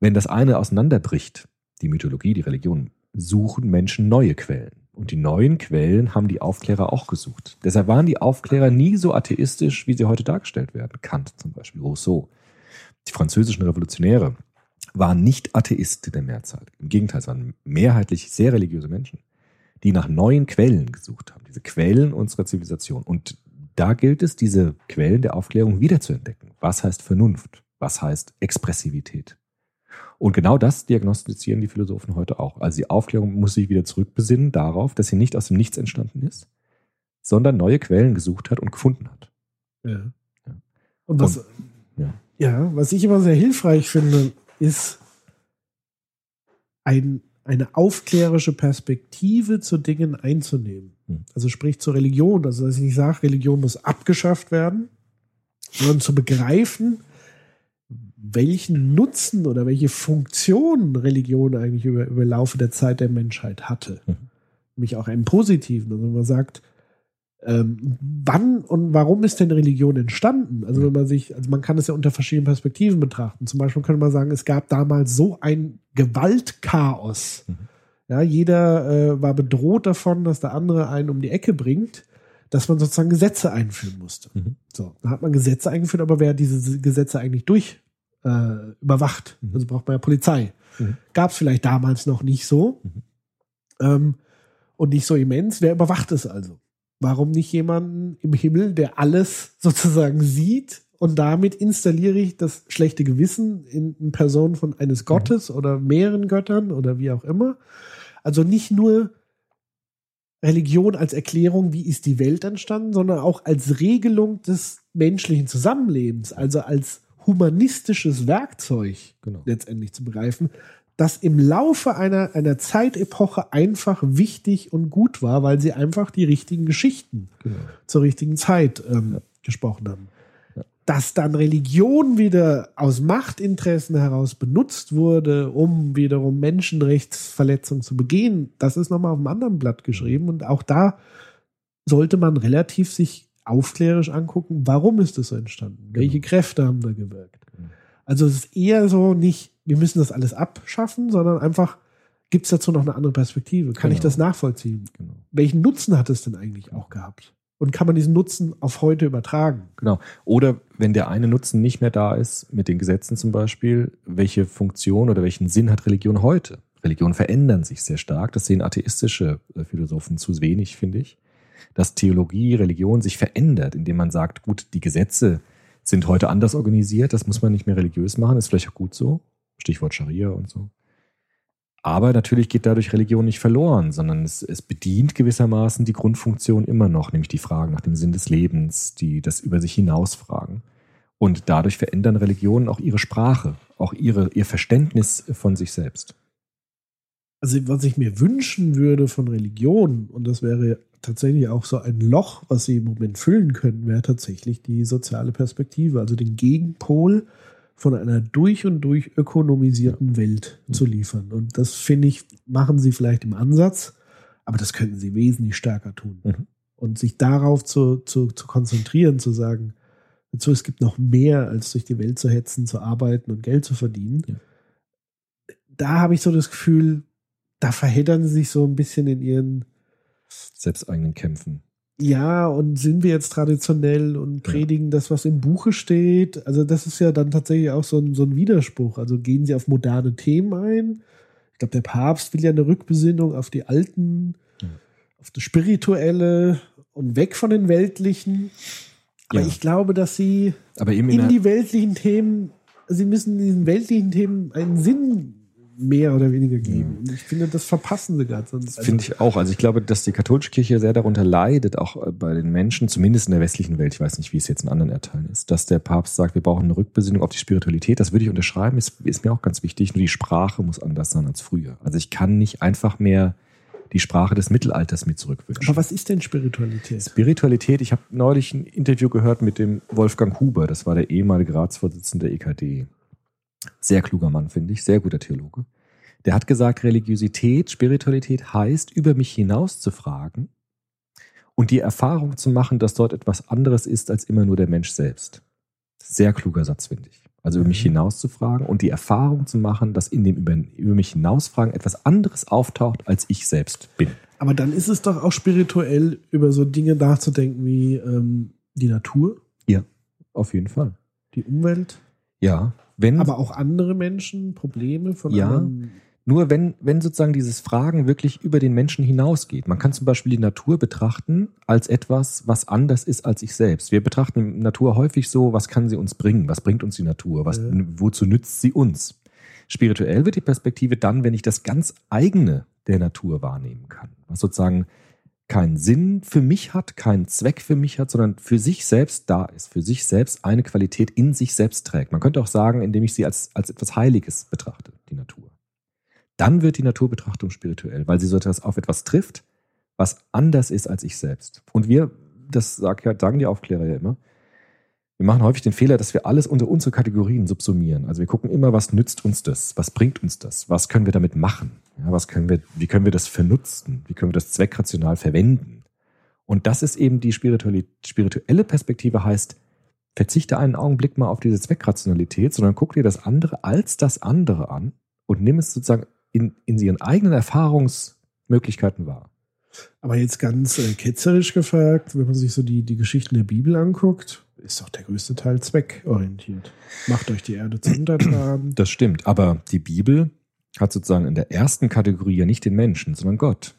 Wenn das eine auseinanderbricht, die Mythologie, die Religion, suchen Menschen neue Quellen. Und die neuen Quellen haben die Aufklärer auch gesucht. Deshalb waren die Aufklärer nie so atheistisch, wie sie heute dargestellt werden. Kant zum Beispiel, Rousseau. Die französischen Revolutionäre waren nicht Atheisten der Mehrzahl. Im Gegenteil, es waren mehrheitlich sehr religiöse Menschen, die nach neuen Quellen gesucht haben. Diese Quellen unserer Zivilisation. Und da gilt es, diese Quellen der Aufklärung wiederzuentdecken. Was heißt Vernunft? Was heißt Expressivität? Und genau das diagnostizieren die Philosophen heute auch. Also die Aufklärung muss sich wieder zurückbesinnen darauf, dass sie nicht aus dem Nichts entstanden ist, sondern neue Quellen gesucht hat und gefunden hat. Ja. ja. Und was, und, ja. ja, was ich immer sehr hilfreich finde, ist ein, eine aufklärische Perspektive zu Dingen einzunehmen. Hm. Also sprich zur Religion. Also dass ich nicht sage, Religion muss abgeschafft werden, sondern zu begreifen, welchen Nutzen oder welche Funktion Religion eigentlich über, über Laufe der Zeit der Menschheit hatte. Mhm. Nämlich auch einen positiven. Also wenn man sagt, ähm, wann und warum ist denn Religion entstanden? Also wenn man sich, also man kann es ja unter verschiedenen Perspektiven betrachten. Zum Beispiel könnte man sagen, es gab damals so ein Gewaltchaos. Mhm. Ja, jeder äh, war bedroht davon, dass der andere einen um die Ecke bringt, dass man sozusagen Gesetze einführen musste. Mhm. So, dann hat man Gesetze eingeführt, aber wer hat diese Gesetze eigentlich durch äh, überwacht. Mhm. Also braucht man ja Polizei. Mhm. Gab es vielleicht damals noch nicht so mhm. ähm, und nicht so immens. Wer überwacht es also? Warum nicht jemanden im Himmel, der alles sozusagen sieht und damit installiere ich das schlechte Gewissen in Person von eines Gottes mhm. oder mehreren Göttern oder wie auch immer. Also nicht nur Religion als Erklärung, wie ist die Welt entstanden, sondern auch als Regelung des menschlichen Zusammenlebens, also als humanistisches Werkzeug genau. letztendlich zu begreifen, das im Laufe einer, einer Zeitepoche einfach wichtig und gut war, weil sie einfach die richtigen Geschichten genau. zur richtigen Zeit ähm, ja. gesprochen haben. Ja. Dass dann Religion wieder aus Machtinteressen heraus benutzt wurde, um wiederum Menschenrechtsverletzungen zu begehen, das ist nochmal auf einem anderen Blatt geschrieben. Und auch da sollte man relativ sich aufklärisch angucken, warum ist das so entstanden? Genau. Welche Kräfte haben da gewirkt? Genau. Also es ist eher so nicht, wir müssen das alles abschaffen, sondern einfach, gibt es dazu noch eine andere Perspektive? Kann genau. ich das nachvollziehen? Genau. Welchen Nutzen hat es denn eigentlich auch gehabt? Und kann man diesen Nutzen auf heute übertragen? Genau. Oder wenn der eine Nutzen nicht mehr da ist, mit den Gesetzen zum Beispiel, welche Funktion oder welchen Sinn hat Religion heute? Religionen verändern sich sehr stark. Das sehen atheistische äh, Philosophen zu wenig, finde ich dass Theologie, Religion sich verändert, indem man sagt, gut, die Gesetze sind heute anders organisiert, das muss man nicht mehr religiös machen, ist vielleicht auch gut so. Stichwort Scharia und so. Aber natürlich geht dadurch Religion nicht verloren, sondern es, es, bedient gewissermaßen die Grundfunktion immer noch, nämlich die Fragen nach dem Sinn des Lebens, die das über sich hinaus fragen. Und dadurch verändern Religionen auch ihre Sprache, auch ihre, ihr Verständnis von sich selbst. Also was ich mir wünschen würde von Religion, und das wäre tatsächlich auch so ein Loch, was sie im Moment füllen können, wäre tatsächlich die soziale Perspektive, also den Gegenpol von einer durch und durch ökonomisierten Welt zu liefern. Und das finde ich, machen sie vielleicht im Ansatz, aber das könnten sie wesentlich stärker tun. Mhm. Und sich darauf zu, zu, zu konzentrieren, zu sagen, dazu, es gibt noch mehr, als durch die Welt zu hetzen, zu arbeiten und Geld zu verdienen. Ja. Da habe ich so das Gefühl, da verheddern sie sich so ein bisschen in ihren selbsteigenen Kämpfen. Ja, und sind wir jetzt traditionell und predigen ja. das, was im Buche steht? Also, das ist ja dann tatsächlich auch so ein, so ein Widerspruch. Also, gehen sie auf moderne Themen ein? Ich glaube, der Papst will ja eine Rückbesinnung auf die alten, ja. auf das Spirituelle und weg von den weltlichen. Aber ja. ich glaube, dass sie Aber in, in die weltlichen Themen, sie müssen diesen weltlichen Themen einen Sinn mehr oder weniger geben. Und ich finde, das verpassen sie gerade. Das finde ich auch. Also ich glaube, dass die katholische Kirche sehr darunter leidet, auch äh, bei den Menschen, zumindest in der westlichen Welt, ich weiß nicht, wie es jetzt in anderen Erdteilen ist, dass der Papst sagt, wir brauchen eine Rückbesinnung auf die Spiritualität. Das würde ich unterschreiben, ist, ist mir auch ganz wichtig. Nur die Sprache muss anders sein als früher. Also ich kann nicht einfach mehr die Sprache des Mittelalters mir zurückwünschen. Aber was ist denn Spiritualität? Spiritualität, ich habe neulich ein Interview gehört mit dem Wolfgang Huber, das war der ehemalige Ratsvorsitzende der EKD. Sehr kluger Mann, finde ich, sehr guter Theologe. Der hat gesagt, Religiosität, Spiritualität heißt, über mich hinaus zu fragen und die Erfahrung zu machen, dass dort etwas anderes ist als immer nur der Mensch selbst. Sehr kluger Satz, finde ich. Also über mich hinaus zu fragen und die Erfahrung zu machen, dass in dem über, über mich hinausfragen etwas anderes auftaucht, als ich selbst bin. Aber dann ist es doch auch spirituell, über so Dinge nachzudenken wie ähm, die Natur, Ja, auf jeden Fall. die Umwelt, Ja, wenn aber auch andere Menschen, Probleme von Ja. anderen. Nur wenn, wenn sozusagen dieses Fragen wirklich über den Menschen hinausgeht. Man kann zum Beispiel die Natur betrachten als etwas, was anders ist als ich selbst. Wir betrachten die Natur häufig so, was kann sie uns bringen? Was bringt uns die Natur? Was, Ja. Wozu nützt sie uns? Spirituell wird die Perspektive dann, wenn ich das ganz eigene der Natur wahrnehmen kann. Was sozusagen keinen Sinn für mich hat, keinen Zweck für mich hat, sondern für sich selbst da ist, für sich selbst eine Qualität in sich selbst trägt. Man könnte auch sagen, indem ich sie als, als etwas Heiliges betrachte, die Natur dann wird die Naturbetrachtung spirituell, weil sie so etwas auf etwas trifft, was anders ist als ich selbst. Und wir, das sagen die Aufklärer ja immer, wir machen häufig den Fehler, dass wir alles unter unsere Kategorien subsumieren. Also wir gucken immer, was nützt uns das? Was bringt uns das? Was können wir damit machen? Ja, was können wir, wie können wir das vernutzen? Wie können wir das zweckrational verwenden? Und das ist eben die spirituelle, Perspektive heißt, verzichte einen Augenblick mal auf diese Zweckrationalität, sondern guck dir das andere als das andere an und nimm es sozusagen in, in ihren eigenen Erfahrungsmöglichkeiten wahr. Aber jetzt ganz äh, ketzerisch gefragt, wenn man sich so die, die Geschichten der Bibel anguckt, ist doch der größte Teil zweckorientiert. Macht euch die Erde zum Untertan. Das stimmt, aber die Bibel hat sozusagen in der ersten Kategorie ja nicht den Menschen, sondern Gott.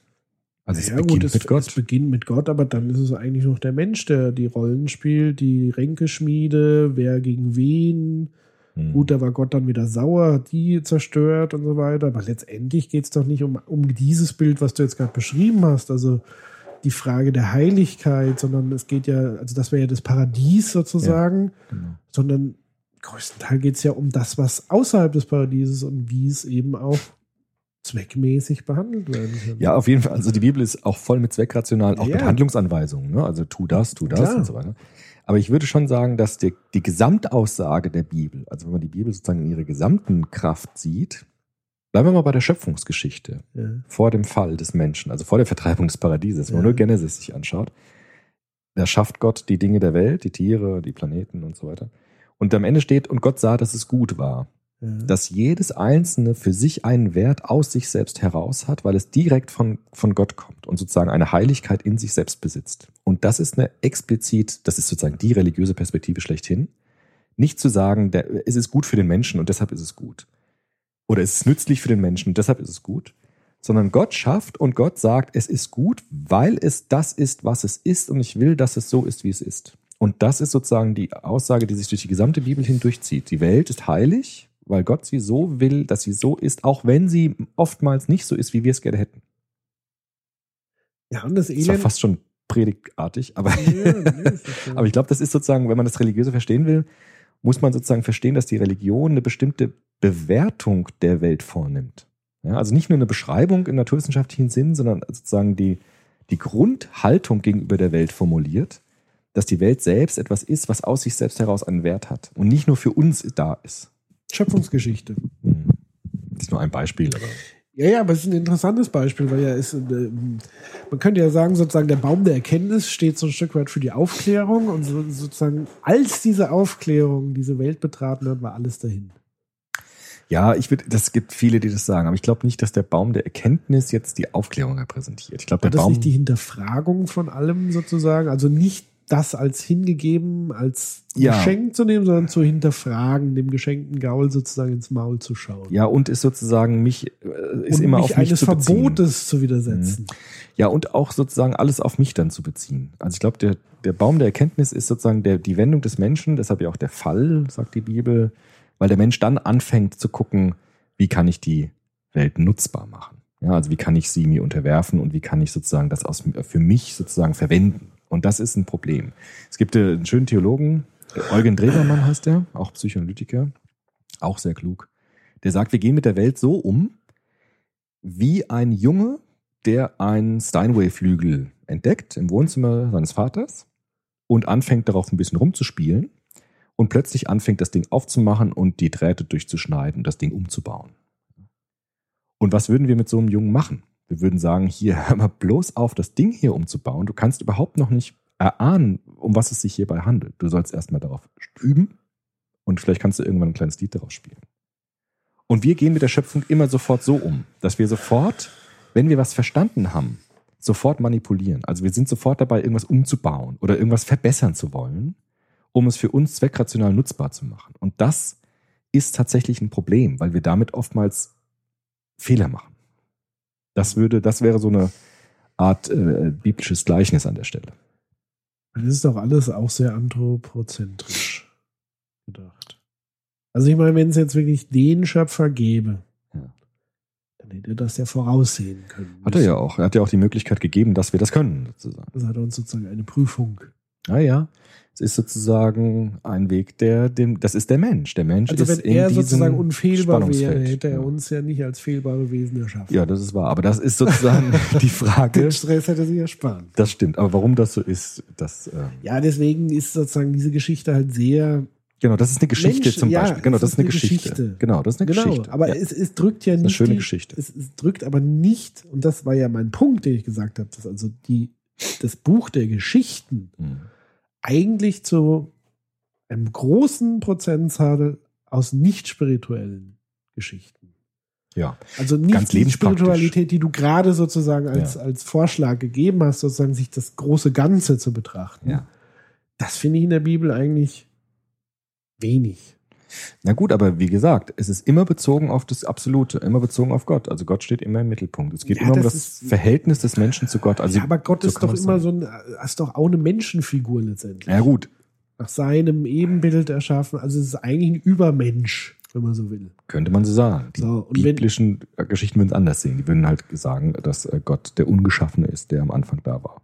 Also es ja, beginnt gut, es, mit Gott. es beginnt mit Gott, aber dann ist es eigentlich noch der Mensch, der die Rollen spielt, die Ränkeschmiede, wer gegen wen. Hm. Gut, da war Gott dann wieder sauer, hat die zerstört und so weiter. Aber letztendlich geht es doch nicht um, um dieses Bild, was du jetzt gerade beschrieben hast. Also die Frage der Heiligkeit, sondern es geht ja, also das wäre ja das Paradies sozusagen, Genau. sondern größtenteils geht es ja um das, was außerhalb des Paradieses und wie es eben auch zweckmäßig behandelt werden kann. Ja, auf jeden Fall. Also die Bibel ist auch voll mit Zweckrationalen, auch Ja. mit Handlungsanweisungen. Ne? Also tu das, tu das Klar. und so weiter. Aber ich würde schon sagen, dass die, die Gesamtaussage der Bibel, also wenn man die Bibel sozusagen in ihrer gesamten Kraft sieht, bleiben wir mal bei der Schöpfungsgeschichte. Ja. vor dem Fall des Menschen, also vor der Vertreibung des Paradieses, wenn man Ja. nur Genesis sich anschaut, da schafft Gott die Dinge der Welt, die Tiere, die Planeten und so weiter. Und am Ende steht, und Gott sah, dass es gut war, Ja. dass jedes Einzelne für sich einen Wert aus sich selbst heraus hat, weil es direkt von, von Gott kommt und sozusagen eine Heiligkeit in sich selbst besitzt. Und das ist eine explizit, das ist sozusagen die religiöse Perspektive schlechthin. Nicht zu sagen, der, es ist gut für den Menschen und deshalb ist es gut. Oder es ist nützlich für den Menschen deshalb ist es gut. Sondern Gott schafft und Gott sagt, es ist gut, weil es das ist, was es ist und ich will, dass es so ist, wie es ist. Und das ist sozusagen die Aussage, die sich durch die gesamte Bibel hindurchzieht. Die Welt ist heilig, weil Gott sie so will, dass sie so ist, auch wenn sie oftmals nicht so ist, wie wir es gerne hätten. ja, und das Das war Elend. fast schon predigtartig, aber, Ja, nee, okay. aber ich glaube, das ist sozusagen, wenn man das Religiöse verstehen will, muss man sozusagen verstehen, dass die Religion eine bestimmte Bewertung der Welt vornimmt. Ja, also nicht nur eine Beschreibung im naturwissenschaftlichen Sinn, sondern sozusagen die, die Grundhaltung gegenüber der Welt formuliert, dass die Welt selbst etwas ist, was aus sich selbst heraus einen Wert hat und nicht nur für uns da ist. Schöpfungsgeschichte. Hm. Das ist nur ein Beispiel. Aber Ja, ja, aber es ist ein interessantes Beispiel, weil ja ist, äh, man könnte ja sagen, sozusagen der Baum der Erkenntnis steht so ein Stück weit für die Aufklärung und so, sozusagen als diese Aufklärung diese Welt betraten hat, war alles dahin. Ja, ich würde, das gibt viele, die das sagen, aber ich glaube nicht, dass der Baum der Erkenntnis jetzt die Aufklärung repräsentiert. Ich glaube, der das Baum. nicht die Hinterfragung von allem sozusagen? Also nicht das als hingegeben, als Ja. Geschenk zu nehmen, sondern zu hinterfragen, dem geschenkten Gaul sozusagen ins Maul zu schauen. ja, und ist sozusagen mich, äh, ist und immer mich auf mich eines zu beziehen. Mhm. Verbotes zu widersetzen. Ja, und auch sozusagen alles auf mich dann zu beziehen. Also ich glaube, der, der Baum der Erkenntnis ist sozusagen der, die Wendung des Menschen, deshalb ja auch der Fall, sagt die Bibel, weil der Mensch dann anfängt zu gucken, wie kann ich die Welt nutzbar machen? Ja, also wie kann ich sie mir unterwerfen und wie kann ich sozusagen das aus, für mich sozusagen verwenden? Und das ist ein Problem. Es gibt äh, einen schönen Theologen, Eugen Drewermann heißt der, auch Psychoanalytiker, auch sehr klug. Der sagt, wir gehen mit der Welt so um, wie ein Junge, der einen Steinway-Flügel entdeckt im Wohnzimmer seines Vaters und anfängt darauf ein bisschen rumzuspielen und plötzlich anfängt das Ding aufzumachen und die Drähte durchzuschneiden das Ding umzubauen. Und was würden wir mit so einem Jungen machen? Wir würden sagen, hier, hör mal bloß auf, das Ding hier umzubauen. Du kannst überhaupt noch nicht erahnen, um was es sich hierbei handelt. Du sollst erstmal darauf üben und vielleicht kannst du irgendwann ein kleines Lied darauf spielen. Und wir gehen mit der Schöpfung immer sofort so um, dass wir sofort, wenn wir was verstanden haben, sofort manipulieren. Also wir sind sofort dabei, irgendwas umzubauen oder irgendwas verbessern zu wollen, um es für uns zweckrational nutzbar zu machen. Und das ist tatsächlich ein Problem, weil wir damit oftmals Fehler machen. Das würde, das wäre so eine Art äh, biblisches Gleichnis an der Stelle. Das ist doch alles auch sehr anthropozentrisch gedacht. Also ich meine, wenn es jetzt wirklich den Schöpfer gäbe, Ja. dann hätte er das ja voraussehen können. Hat er ja auch. Er hat ja auch die Möglichkeit gegeben, dass wir das können, sozusagen. Das hat er uns sozusagen eine Prüfung. Ah ja. Es ist sozusagen ein Weg, der dem, das ist der Mensch. Der Mensch Also ist wenn er in sozusagen unfehlbar wäre, hätte er Ja. uns ja nicht als fehlbare Wesen erschaffen. Ja, das ist wahr. Aber das ist sozusagen die Frage. Den Stress hätte sich ersparen. Das stimmt. Aber warum das so ist, das, ähm, Ja, deswegen ist sozusagen diese Geschichte halt sehr genau, das ist eine Geschichte Mensch, zum ja, Beispiel. Genau, es das ist eine eine Geschichte. Geschichte. Genau, das ist eine genau, Geschichte. aber ja. es, es drückt ja eine nicht schöne die, Geschichte. Es, es drückt aber nicht und das war ja mein Punkt, den ich gesagt habe, dass also die das Buch der Geschichten Mhm. Eigentlich zu einem großen Prozentzahl aus nicht spirituellen Geschichten. ja. Also nicht die. Spiritualität, die du gerade sozusagen als, Ja. als Vorschlag gegeben hast, sozusagen sich das große Ganze zu betrachten. Ja. Das finde ich in der Bibel eigentlich wenig. Na gut, aber wie gesagt, es ist immer bezogen auf das Absolute, immer bezogen auf Gott. Also Gott steht immer im Mittelpunkt. Es geht Ja, immer um das das ist- Verhältnis des Menschen zu Gott. Also ja, aber Gott so ist doch immer sagen. so ein, ist doch auch eine Menschenfigur letztendlich. Ja gut, Nach seinem Ebenbild erschaffen. Also es ist eigentlich ein Übermensch, wenn man so will. könnte man so sagen. Die So, und wenn- biblischen Geschichten würden es anders sehen. Die würden halt sagen, dass äh, Gott der Ungeschaffene ist, der am Anfang da war.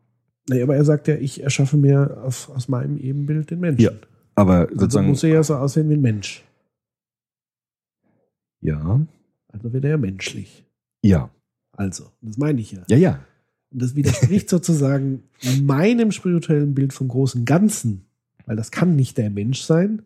Nee, aber er sagt ja, ich erschaffe mir auf, aus meinem Ebenbild den Menschen. Ja, Aber Also sozusagen, muss er ja so aussehen wie ein Mensch. ja, Also wird er ja menschlich. ja, Also, das meine ich ja. ja, ja. Und das widerspricht sozusagen meinem spirituellen Bild vom großen Ganzen, weil das kann nicht der Mensch sein.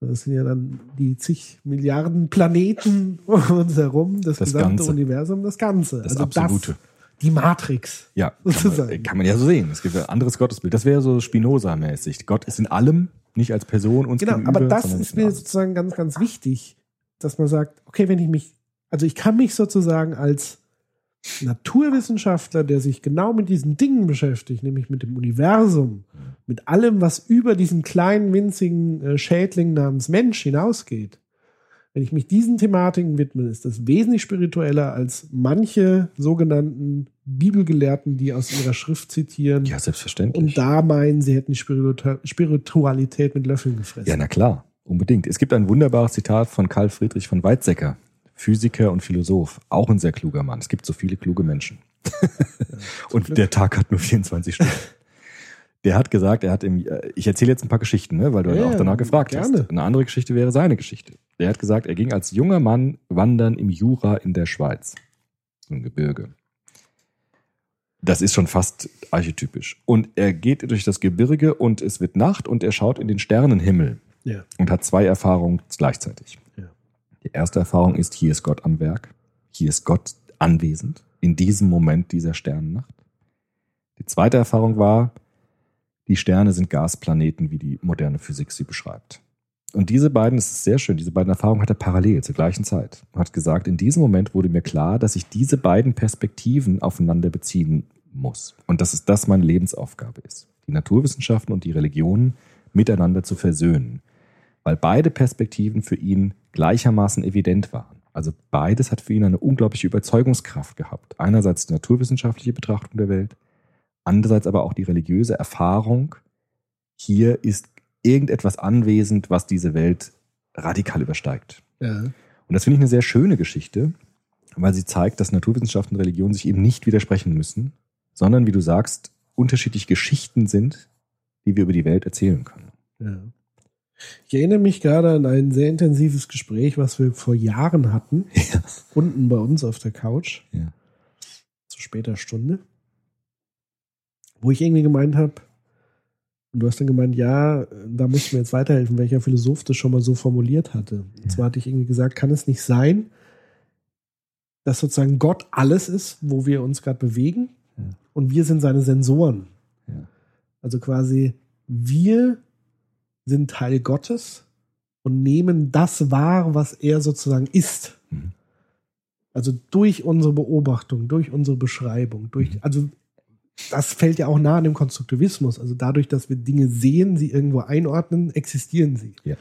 Das sind ja dann die zig Milliarden Planeten um uns herum, das, Das gesamte Ganze. Universum, das Ganze. Das also Absolute. Das, die Matrix. Ja, kann man, kann man ja so sehen. Es gibt ein anderes Gottesbild. Das wäre so Spinoza-mäßig. Gott ist in allem, nicht als Person uns Genau, gegenüber. aber das ist mir sozusagen ganz, ganz wichtig, dass man sagt, okay, wenn ich mich, also ich kann mich sozusagen als Naturwissenschaftler, der sich genau mit diesen Dingen beschäftigt, nämlich mit dem Universum, mit allem, was über diesen kleinen, winzigen äh, Schädling namens Mensch hinausgeht, wenn ich mich diesen Thematiken widme, ist das wesentlich spiritueller als manche sogenannten Bibelgelehrten, die aus ihrer Schrift zitieren Ja, selbstverständlich. und da meinen, sie hätten die Spiritu Spiritualität mit Löffeln gefressen. Ja, na klar, unbedingt. Es gibt ein wunderbares Zitat von Karl Friedrich von Weizsäcker, Physiker und Philosoph, auch ein sehr kluger Mann. Es gibt so viele kluge Menschen. und der Tag hat nur 24 Stunden. Der hat gesagt, er hat im, äh, ich erzähle jetzt ein paar Geschichten, ne, weil du Ja, auch danach gefragt gerne. hast. Eine andere Geschichte wäre seine Geschichte. Der hat gesagt, er ging als junger Mann wandern im Jura in der Schweiz. So ein Gebirge. Das ist schon fast archetypisch. Und er geht durch das Gebirge und es wird Nacht und er schaut in den Sternenhimmel Ja. und hat zwei Erfahrungen gleichzeitig. Ja. Die erste Erfahrung ist, hier ist Gott am Werk. Hier ist Gott anwesend in diesem Moment dieser Sternennacht. Die zweite Erfahrung war, die Sterne sind Gasplaneten, wie die moderne Physik sie beschreibt. Und diese beiden, das ist sehr schön, diese beiden Erfahrungen hat er parallel zur gleichen Zeit. Er hat gesagt, in diesem Moment wurde mir klar, dass ich diese beiden Perspektiven aufeinander beziehen muss. Und dass es das meine Lebensaufgabe ist, die Naturwissenschaften und die Religionen miteinander zu versöhnen. Weil beide Perspektiven für ihn gleichermaßen evident waren. Also beides hat für ihn eine unglaubliche Überzeugungskraft gehabt. Einerseits die naturwissenschaftliche Betrachtung der Welt, andererseits aber auch die religiöse Erfahrung, hier ist irgendetwas anwesend, was diese Welt radikal übersteigt. Ja. Und das finde ich eine sehr schöne Geschichte, weil sie zeigt, dass Naturwissenschaft und Religion sich eben nicht widersprechen müssen, sondern, wie du sagst, unterschiedliche Geschichten sind, die wir über die Welt erzählen können. Ja. Ich erinnere mich gerade an ein sehr intensives Gespräch, was wir vor Jahren hatten, Ja. unten bei uns auf der Couch, Ja. zu später Stunde, wo ich irgendwie gemeint habe, und du hast dann gemeint, ja, da musst du mir jetzt weiterhelfen, welcher Philosoph das schon mal so formuliert hatte. Und zwar hatte ich irgendwie gesagt, kann es nicht sein, dass sozusagen Gott alles ist, wo wir uns gerade bewegen, Ja. und wir sind seine Sensoren. Ja. Also quasi, wir sind Teil Gottes und nehmen das wahr, was er sozusagen ist. Mhm. Also durch unsere Beobachtung, durch unsere Beschreibung, durch, also das fällt ja auch nah an dem Konstruktivismus. Also dadurch, dass wir Dinge sehen, sie irgendwo einordnen, existieren sie. Ja.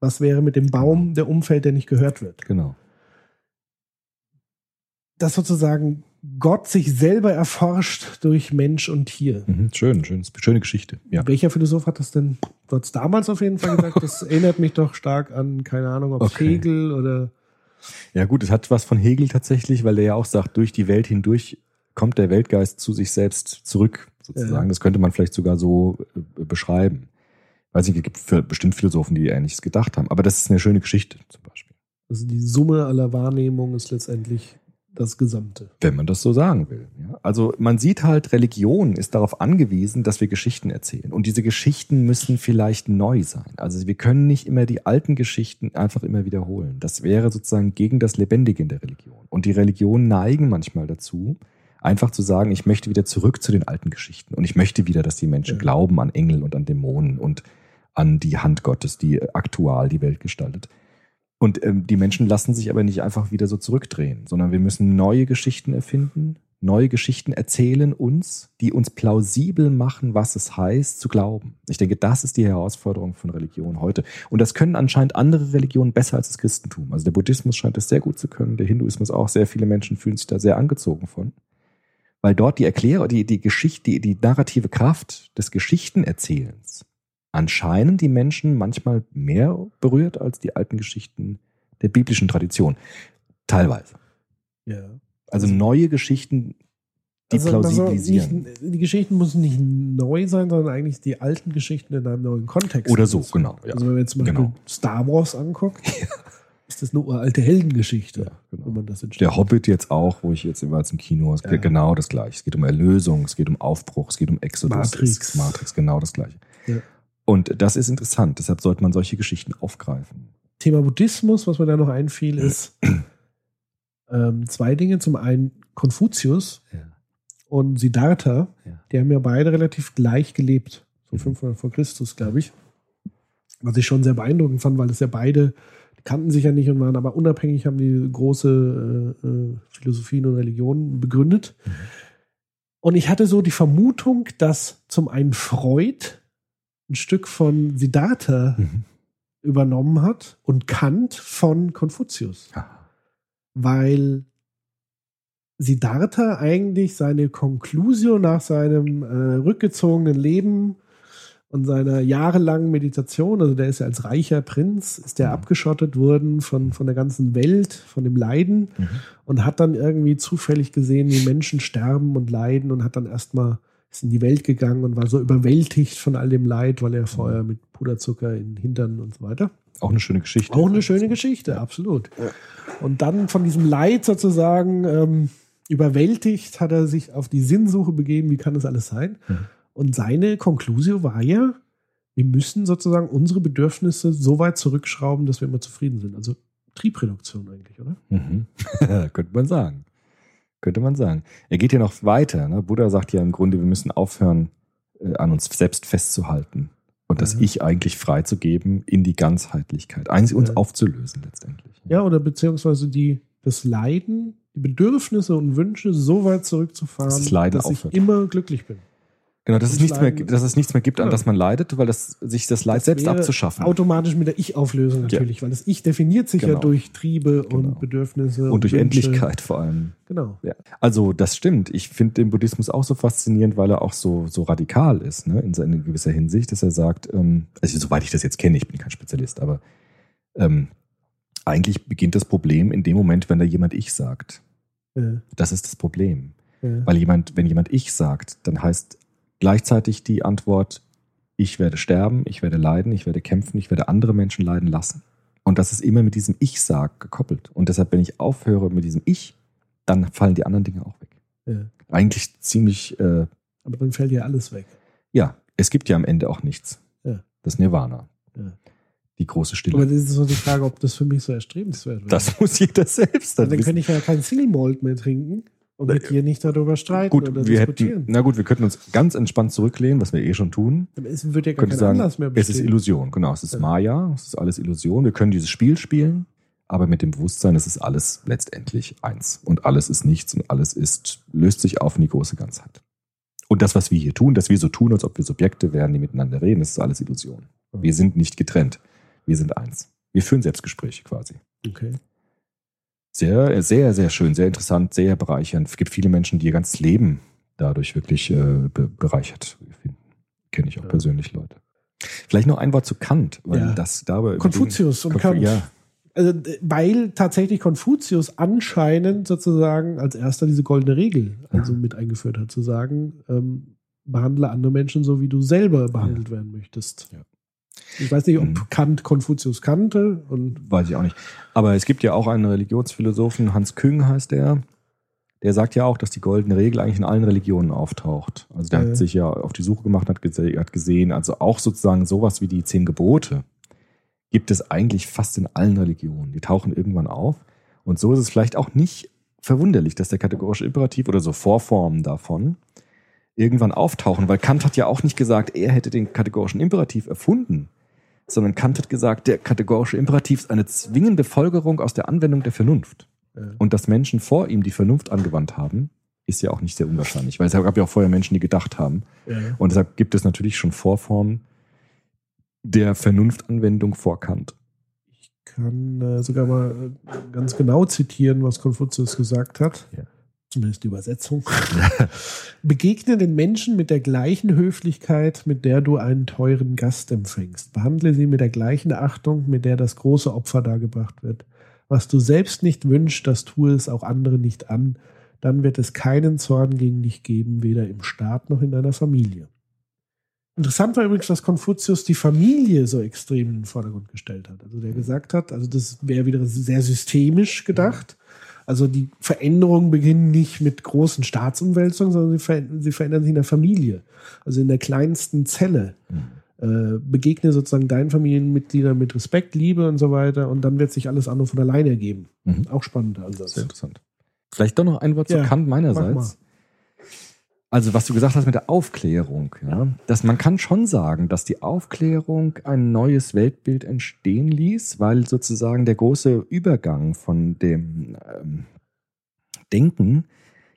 Was wäre mit dem Baum, der umfällt, der nicht gehört wird? Genau. Dass sozusagen Gott sich selber erforscht durch Mensch und Tier. Mhm. Schön, schön, schöne Geschichte. Ja. Welcher Philosoph hat das denn? Du hast damals auf jeden Fall gesagt, das erinnert mich doch stark an, keine Ahnung, ob Okay. Hegel oder Ja, gut, es hat was von Hegel tatsächlich, weil der ja auch sagt, durch die Welt hindurch kommt der Weltgeist zu sich selbst zurück, sozusagen. Ja. Das könnte man vielleicht sogar so äh, beschreiben. Weiß nicht, es gibt für bestimmt Philosophen, die Ähnliches gedacht haben. Aber das ist eine schöne Geschichte zum Beispiel. also die Summe aller Wahrnehmungen ist letztendlich das Gesamte. Wenn man das so sagen will. Ja? Also man sieht halt, Religion ist darauf angewiesen, dass wir Geschichten erzählen. Und diese Geschichten müssen vielleicht neu sein. Also wir können nicht immer die alten Geschichten einfach immer wiederholen. Das wäre sozusagen gegen das Lebendige in der Religion. Und die Religionen neigen manchmal dazu, einfach zu sagen, ich möchte wieder zurück zu den alten Geschichten. Und ich möchte wieder, dass die Menschen Ja. glauben an Engel und an Dämonen und an die Hand Gottes, die aktual die Welt gestaltet. Und ähm, die Menschen lassen sich aber nicht einfach wieder so zurückdrehen, sondern wir müssen neue Geschichten erfinden, neue Geschichten erzählen uns, die uns plausibel machen, was es heißt zu glauben. Ich denke, das ist die Herausforderung von Religion heute. Und das können anscheinend andere Religionen besser als das Christentum. Also der Buddhismus scheint es sehr gut zu können, der Hinduismus auch. Sehr viele Menschen fühlen sich da sehr angezogen von. Weil dort die Erklärung, die, die Geschichte, die, die narrative Kraft des Geschichtenerzählens anscheinend die Menschen manchmal mehr berührt als die alten Geschichten der biblischen Tradition. Teilweise. Ja. Also Also- neue Geschichten, die Also, also plausibilisieren. nicht, die Geschichten müssen nicht neu sein, sondern eigentlich die alten Geschichten in einem neuen Kontext. Oder so, genau. Ja. Also wenn man jetzt zum Beispiel Genau. Star Wars anguckt, ist das eine uralte Heldengeschichte, Ja, genau. wenn man das entsteht. Der Hobbit jetzt auch, wo ich jetzt immer im Kino, es geht Ja. genau das gleiche. Es geht um Erlösung, es geht um Aufbruch, es geht um Exodus, Matrix. Matrix, genau das gleiche. Ja. Und das ist interessant, deshalb sollte man solche Geschichten aufgreifen. Thema Buddhismus, was mir da noch einfiel, ist ähm, zwei Dinge. Zum einen Konfuzius und Siddhartha, die haben ja beide relativ gleich gelebt, so Mhm. 500 vor Christus, glaube ich. Was ich schon sehr beeindruckend fand, weil es ja beide, kannten sich ja nicht und waren aber unabhängig, haben die große äh, äh, Philosophien und Religionen begründet. Mhm. Und ich hatte so die Vermutung, dass zum einen Freud ein Stück von Siddhartha Mhm. übernommen hat und Kant von Konfuzius Ah. weil Siddhartha eigentlich seine Conclusio nach seinem äh, rückgezogenen Leben und seiner jahrelangen Meditation, also der ist ja als reicher Prinz, ist der Mhm. abgeschottet worden von, von der ganzen Welt, von dem Leiden Mhm. und hat dann irgendwie zufällig gesehen, wie Menschen sterben und leiden und hat dann erstmal ist in die Welt gegangen und war so überwältigt von all dem Leid, weil er vorher mit Puderzucker in den Hintern und so weiter. Auch eine schöne Geschichte. Auch eine schöne Geschichte, absolut. Und dann von diesem Leid sozusagen ähm, überwältigt hat er sich auf die Sinnsuche begeben, wie kann das alles sein? Mhm. Und seine Konklusio war ja, wir müssen sozusagen unsere Bedürfnisse so weit zurückschrauben, dass wir immer zufrieden sind. Also Triebreduktion eigentlich, oder? Mhm. Könnte man sagen. Könnte man sagen. Er geht ja noch weiter. Ne? Buddha sagt ja im Grunde, wir müssen aufhören, äh, an uns selbst festzuhalten und das Ja. Ich eigentlich freizugeben in die Ganzheitlichkeit. Eigentlich uns Ja. aufzulösen letztendlich. Ja, oder beziehungsweise die, das Leiden, die Bedürfnisse und Wünsche so weit zurückzufahren, Dass das dass aufhört. ich immer glücklich bin. Genau, dass es, Und nichts mehr, dass es nichts mehr gibt, an Genau. das man leidet, weil das sich das Leid Das selbst abzuschaffen. Automatisch mit der Ich-Auflösung natürlich, weil das Ich definiert sich ja Genau. durch Triebe Genau. und Bedürfnisse. und durch Wünsche. Endlichkeit vor allem. Genau. Ja. Also das stimmt. Ich finde den Buddhismus auch so faszinierend, weil er auch so, so radikal ist, ne? in, in gewisser Hinsicht, dass er sagt, ähm, also soweit ich das jetzt kenne, ich bin kein Spezialist, aber ähm, eigentlich beginnt das Problem in dem Moment, wenn da jemand Ich sagt. Ja, Das ist das Problem. ja. Weil jemand, wenn jemand ich sagt, dann heißt gleichzeitig die Antwort, ich werde sterben, ich werde leiden, ich werde kämpfen, ich werde andere Menschen leiden lassen. Und das ist immer mit diesem Ich-Sag gekoppelt. Und deshalb, wenn ich aufhöre mit diesem Ich, dann fallen die anderen Dinge auch weg. Ja. Eigentlich ziemlich, äh, Aber dann fällt ja alles weg. ja, es gibt ja am Ende auch nichts. Ja. Das Nirvana. Ja. Die große Stille. Aber das ist so die Frage, ob das für mich so erstrebenswert wäre. das muss jeder selbst dann dann könnte ich ja kein Single Malt mehr trinken und mit dir nicht darüber streiten Gut, oder wir diskutieren. hätten, na gut, wir könnten uns ganz entspannt zurücklehnen, was wir eh schon tun. Ist, wird ja gar kein sagen, Anlass mehr es ist bestehen. Illusion. Genau, es ist. Maya, es ist alles Illusion. Wir können dieses Spiel spielen, aber mit dem Bewusstsein, es ist alles letztendlich eins. Und alles ist nichts und alles ist, löst sich auf in die große Ganzheit. Und das, was wir hier tun, dass wir so tun, als ob wir Subjekte wären, die miteinander reden, das ist alles Illusion. Wir sind nicht getrennt. Wir sind eins. Wir führen Selbstgespräche quasi. Okay. Sehr, sehr, sehr schön, sehr interessant, sehr bereichernd. Es gibt viele Menschen, die ihr ganzes Leben dadurch wirklich äh, be bereichert finden. Kenne ich auch Ja. persönlich Leute. Vielleicht noch ein Wort zu Kant, weil Ja. das dabei. Konfuzius und Konfu- Kant. Ja, Also, weil tatsächlich Konfuzius anscheinend sozusagen als erster diese goldene Regel also mit eingeführt hat, zu sagen, ähm, behandle andere Menschen so, wie du selber behandelt werden möchtest. Ja. Ich weiß nicht, ob Mhm. Kant Konfuzius kannte und weiß ich auch nicht. Aber es gibt ja auch einen Religionsphilosophen, Hans Küng heißt der. Der sagt ja auch, dass die goldene Regel eigentlich in allen Religionen auftaucht. Also der Ja. hat sich ja auf die Suche gemacht, hat, gese hat gesehen, also auch sozusagen sowas wie die zehn Gebote gibt es eigentlich fast in allen Religionen. Die tauchen irgendwann auf. Und so ist es vielleicht auch nicht verwunderlich, dass der kategorische Imperativ oder so Vorformen davon irgendwann auftauchen, weil Kant hat ja auch nicht gesagt, er hätte den kategorischen Imperativ erfunden, sondern Kant hat gesagt, der kategorische Imperativ ist eine zwingende Folgerung aus der Anwendung der Vernunft. Und dass Menschen vor ihm die Vernunft angewandt haben, ist ja auch nicht sehr unwahrscheinlich, weil es gab ja auch vorher Menschen, die gedacht haben. Und deshalb gibt es natürlich schon Vorformen der Vernunftanwendung vor Kant. ich kann äh, sogar mal äh, ganz genau zitieren, was Konfuzius gesagt hat. Ja. Zumindest die Übersetzung. Begegne den Menschen mit der gleichen Höflichkeit, mit der du einen teuren Gast empfängst. Behandle sie mit der gleichen Achtung, mit der das große Opfer dargebracht wird. Was du selbst nicht wünschst, das tue es auch andere nicht an. Dann wird es keinen Zorn gegen dich geben, weder im Staat noch in deiner Familie. Interessant war übrigens, dass Konfuzius die Familie so extrem in den Vordergrund gestellt hat. Also der gesagt hat, also das wäre wieder sehr systemisch gedacht. Also die Veränderungen beginnen nicht mit großen Staatsumwälzungen, sondern sie verändern, sie verändern sich in der Familie. Also in der kleinsten Zelle. Äh, begegne sozusagen deinen Familienmitgliedern mit Respekt, Liebe und so weiter und dann wird sich alles andere von alleine ergeben. Mhm. Auch spannender Ansatz. Sehr interessant. Vielleicht doch noch ein Wort Ja, zu Kant meinerseits. Also was du gesagt hast mit der Aufklärung, ja, dass man kann schon sagen, dass die Aufklärung ein neues Weltbild entstehen ließ, weil sozusagen der große Übergang von dem ähm, Denken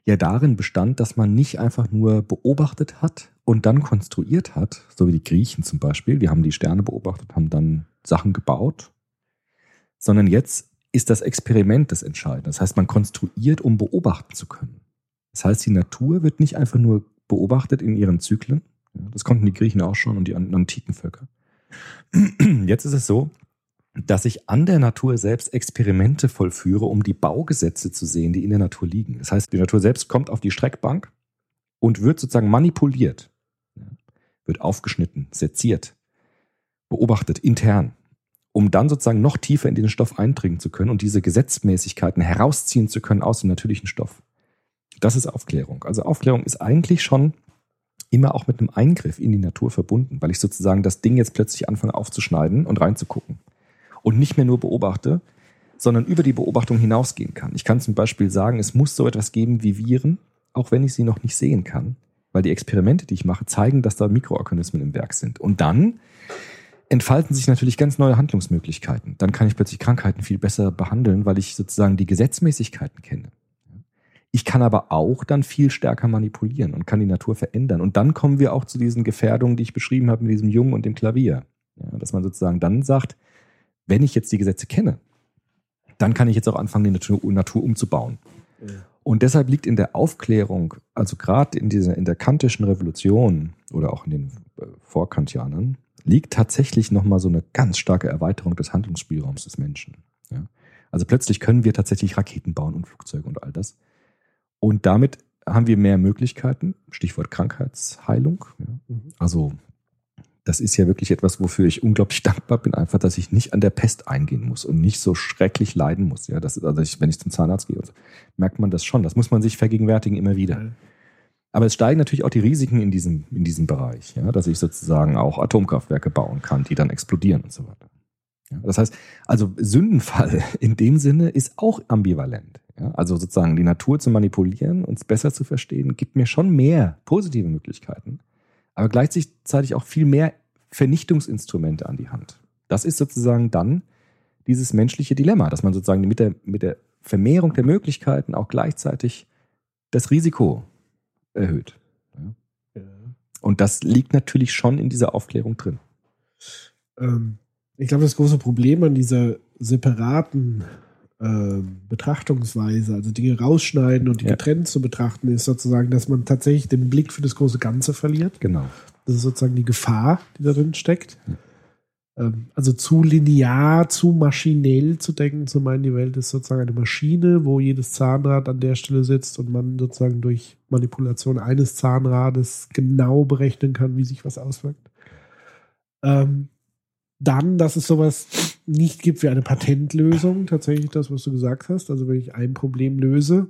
ja darin bestand, dass man nicht einfach nur beobachtet hat und dann konstruiert hat, so wie die Griechen zum Beispiel, die haben die Sterne beobachtet, haben dann Sachen gebaut, sondern jetzt ist das Experiment das Entscheidende. Das heißt, man konstruiert, um beobachten zu können. Das heißt, die Natur wird nicht einfach nur beobachtet in ihren Zyklen. Das konnten die Griechen auch schon und die an- antiken Völker. Jetzt ist es so, dass ich an der Natur selbst Experimente vollführe, um die Baugesetze zu sehen, die in der Natur liegen. Das heißt, die Natur selbst kommt auf die Streckbank und wird sozusagen manipuliert, wird aufgeschnitten, seziert, beobachtet intern, um dann sozusagen noch tiefer in den Stoff eindringen zu können und diese Gesetzmäßigkeiten herausziehen zu können aus dem natürlichen Stoff. Das ist Aufklärung. Also Aufklärung ist eigentlich schon immer auch mit einem Eingriff in die Natur verbunden, weil ich sozusagen das Ding jetzt plötzlich anfange aufzuschneiden und reinzugucken. Und nicht mehr nur beobachte, sondern über die Beobachtung hinausgehen kann. Ich kann zum Beispiel sagen, es muss so etwas geben wie Viren, auch wenn ich sie noch nicht sehen kann, weil die Experimente, die ich mache, zeigen, dass da Mikroorganismen im Werk sind. Und dann entfalten sich natürlich ganz neue Handlungsmöglichkeiten. Dann kann ich plötzlich Krankheiten viel besser behandeln, weil ich sozusagen die Gesetzmäßigkeiten kenne. Ich kann aber auch dann viel stärker manipulieren und kann die Natur verändern. Und dann kommen wir auch zu diesen Gefährdungen, die ich beschrieben habe mit diesem Jungen und dem Klavier. Ja, dass man sozusagen dann sagt, wenn ich jetzt die Gesetze kenne, dann kann ich jetzt auch anfangen, die Natur, Natur umzubauen. Und deshalb liegt in der Aufklärung, also gerade in dieser in der kantischen Revolution oder auch in den äh, Vorkantianern, liegt tatsächlich nochmal so eine ganz starke Erweiterung des Handlungsspielraums des Menschen. Ja? Also plötzlich können wir tatsächlich Raketen bauen und Flugzeuge und all das, Und damit haben wir mehr Möglichkeiten. Stichwort Krankheitsheilung. Mhm. Also das ist ja wirklich etwas, wofür ich unglaublich dankbar bin, einfach, dass ich nicht an der Pest eingehen muss und nicht so schrecklich leiden muss. Ja, das ist, also ich, wenn ich zum Zahnarzt gehe, und so, merkt man das schon. Das muss man sich vergegenwärtigen immer wieder. Ja. Aber es steigen natürlich auch die Risiken in diesem, in diesem Bereich, ja, dass ich sozusagen auch Atomkraftwerke bauen kann, die dann explodieren und so weiter. Das heißt, also Sündenfall in dem Sinne ist auch ambivalent. Ja, also sozusagen die Natur zu manipulieren, uns besser zu verstehen, gibt mir schon mehr positive Möglichkeiten, aber gleichzeitig auch viel mehr Vernichtungsinstrumente an die Hand. Das ist sozusagen dann dieses menschliche Dilemma, dass man sozusagen mit der, mit der Vermehrung der Möglichkeiten auch gleichzeitig das Risiko erhöht. Ja. Und das liegt natürlich schon in dieser Aufklärung drin. Ähm, ich glaube, das große Problem an dieser separaten ähm, Betrachtungsweise, also Dinge rausschneiden und die Ja. getrennt zu betrachten, ist sozusagen, dass man tatsächlich den Blick für das große Ganze verliert. Genau. Das ist sozusagen die Gefahr, die da drin steckt. Ähm, Also zu linear, zu maschinell zu denken, zu meinen, die Welt ist sozusagen eine Maschine, wo jedes Zahnrad an der Stelle sitzt und man sozusagen durch Manipulation eines Zahnrades genau berechnen kann, wie sich was auswirkt. Ähm, dann, dass es sowas nicht gibt wie eine Patentlösung, tatsächlich das, was du gesagt hast. Also wenn ich ein Problem löse,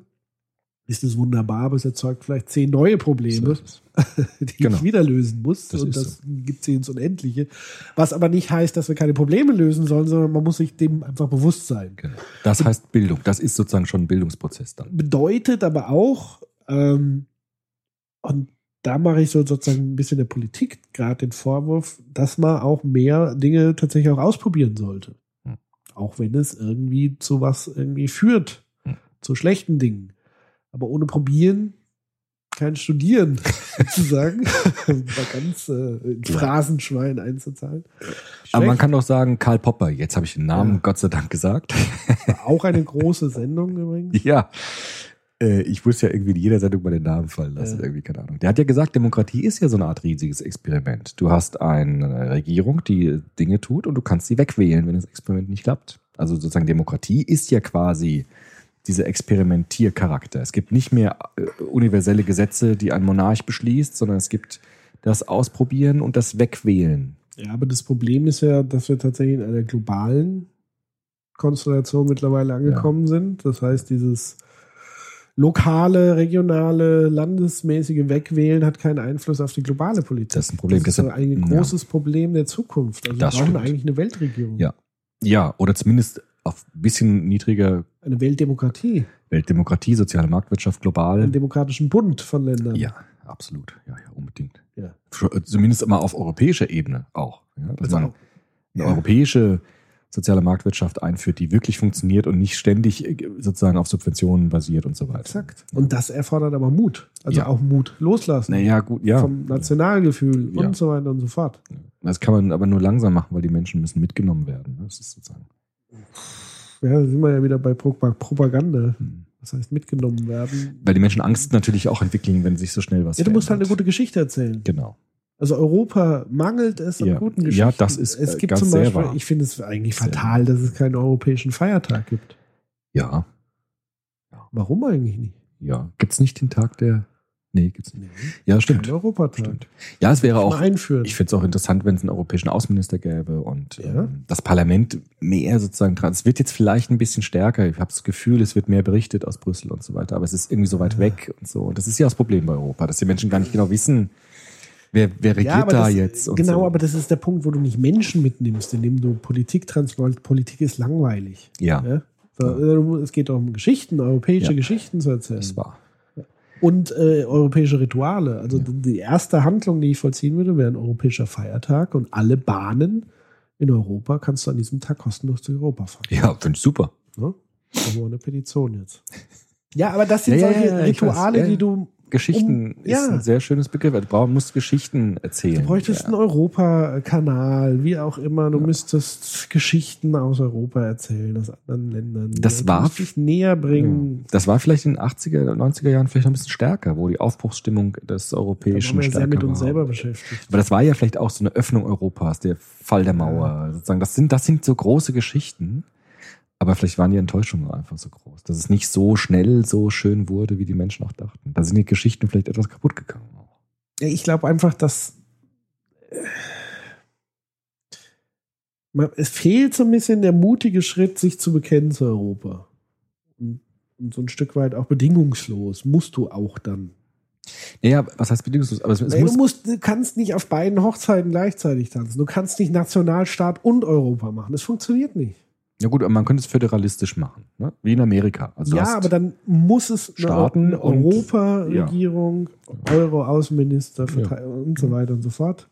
ist es wunderbar, aber es erzeugt vielleicht zehn neue Probleme So die Genau. ich wieder lösen muss. Das und das gibt sie ins Unendliche. Was aber nicht heißt, dass wir keine Probleme lösen sollen, sondern man muss sich dem einfach bewusst sein. Genau. Das heißt Bildung. Das ist sozusagen schon ein Bildungsprozess dann. Bedeutet aber auch, ähm, und da mache ich so sozusagen ein bisschen der Politik gerade den Vorwurf, dass man auch mehr Dinge tatsächlich auch ausprobieren sollte. Hm. Auch wenn es irgendwie zu was irgendwie führt, Hm. zu schlechten Dingen. Aber ohne Probieren kein Studieren, sozusagen. Mal ganz äh. Phrasenschwein einzuzahlen. Aber man Schlecht. kann doch sagen, Karl Popper, jetzt habe ich den Namen Ja. Gott sei Dank gesagt. War auch eine große Sendung übrigens. ja. Äh, Ich muss ja irgendwie in jeder Sendung mal den Namen fallen lassen, Ja. irgendwie, keine Ahnung. Der hat ja gesagt, Demokratie ist ja so eine Art riesiges Experiment. Du hast eine Regierung, die Dinge tut und du kannst sie wegwählen, wenn das Experiment nicht klappt. Also sozusagen Demokratie ist ja quasi dieser Experimentiercharakter. Es gibt nicht mehr äh, universelle Gesetze, die ein Monarch beschließt, sondern es gibt das Ausprobieren und das Wegwählen. Ja, aber das Problem ist ja, dass wir tatsächlich in einer globalen Konstellation mittlerweile angekommen sind. Das heißt, dieses lokale, regionale, landesmäßige Wegwählen hat keinen Einfluss auf die globale Politik. Das ist ein Problem. Das ist ein ja. großes Problem der Zukunft. Also Das wir brauchen stimmt. eigentlich eine Weltregierung. Ja. Ja, oder zumindest auf ein bisschen niedriger Eine Weltdemokratie. Weltdemokratie, soziale Marktwirtschaft global. Einen demokratischen Bund von Ländern. Ja, absolut. Ja, ja, unbedingt. Ja. Zumindest immer auf europäischer Ebene auch. Ja, Also auch- eine ja. europäische soziale Marktwirtschaft einführt, die wirklich funktioniert und nicht ständig äh, sozusagen auf Subventionen basiert und so weiter. Exakt. Und das erfordert aber Mut. Also Ja. auch Mut loslassen. Naja, gut, ja. Vom Nationalgefühl Ja. und so weiter und so fort. Das kann man aber nur langsam machen, weil die Menschen müssen mitgenommen werden. Das ist sozusagen. Ja, da sind wir ja wieder bei Pro Propaganda. Hm. Das heißt, mitgenommen werden. Weil die Menschen Angst natürlich auch entwickeln, wenn sich so schnell was Ja, du musst halt eine gute Geschichte erzählen. Genau. Also Europa mangelt es an Ja. guten Ja, Geschichten. das ist, Es gibt zum Beispiel, wahr. ich finde es eigentlich fatal, dass es keinen europäischen Feiertag gibt. Ja, Warum eigentlich nicht? ja. Gibt's nicht den Tag der. Nee, gibt's nicht. Ja, stimmt. Kein Europatag. Stimmt. Ja, es wäre auch. einführen. Ich finde es auch interessant, wenn es einen europäischen Außenminister gäbe und Ja. ähm, das Parlament mehr sozusagen dran. Es wird jetzt vielleicht ein bisschen stärker. Ich habe das Gefühl, es wird mehr berichtet aus Brüssel und so weiter, aber es ist irgendwie so weit Ja. weg und so. Und das ist ja das Problem bei Europa, dass die Menschen gar nicht genau wissen, wer, wer regiert aber da das, jetzt. Genau, so. aber das ist der Punkt, wo du nicht Menschen mitnimmst, indem du Politik transportierst. Politik ist langweilig. ja, Ja? So, Es geht um Geschichten, europäische Ja. Geschichten zu erzählen. das war. Und äh, europäische Rituale. Also die erste Handlung, die ich vollziehen würde, wäre ein europäischer Feiertag und alle Bahnen in Europa kannst du an diesem Tag kostenlos durch Europa fahren. Ja, finde ich super. Ne? Machen wir eine Petition jetzt. Ja, aber das sind Ja, solche ja, Rituale, weiß, die du. Geschichten Um- ist ein sehr schönes Begriff. Du brauchst, musst Geschichten erzählen. Du bräuchtest einen Europa-Kanal, wie auch immer. Du müsstest Geschichten aus Europa erzählen, aus anderen Ländern. Das Du war- dich näher bringen. Das war vielleicht in den 80er, 90er Jahren vielleicht noch ein bisschen stärker, wo die Aufbruchsstimmung des Da Europäischen waren wir sehr mit uns war. selber beschäftigt. Aber das war ja vielleicht auch so eine Öffnung Europas, der Fall der Mauer. Sozusagen, das sind, das sind so große Geschichten. Aber vielleicht waren die Enttäuschungen einfach so groß, dass es nicht so schnell so schön wurde, wie die Menschen auch dachten. Da sind die Geschichten vielleicht etwas kaputt gegangen. Ja, ich glaube einfach, dass äh, es fehlt so ein bisschen der mutige Schritt, sich zu bekennen zu Europa. Und, so ein Stück weit auch bedingungslos musst du auch dann. Naja, was heißt bedingungslos? Aber es, es Ey, muss, du, musst, du kannst nicht auf beiden Hochzeiten gleichzeitig tanzen. Du kannst nicht Nationalstaat und Europa machen. Das funktioniert nicht. Ja gut, aber man könnte es föderalistisch machen, ne? wie in Amerika. Also ja, aber dann muss es Staaten Europa-Regierung, Euro-Außenminister Verte- und so weiter und so fort.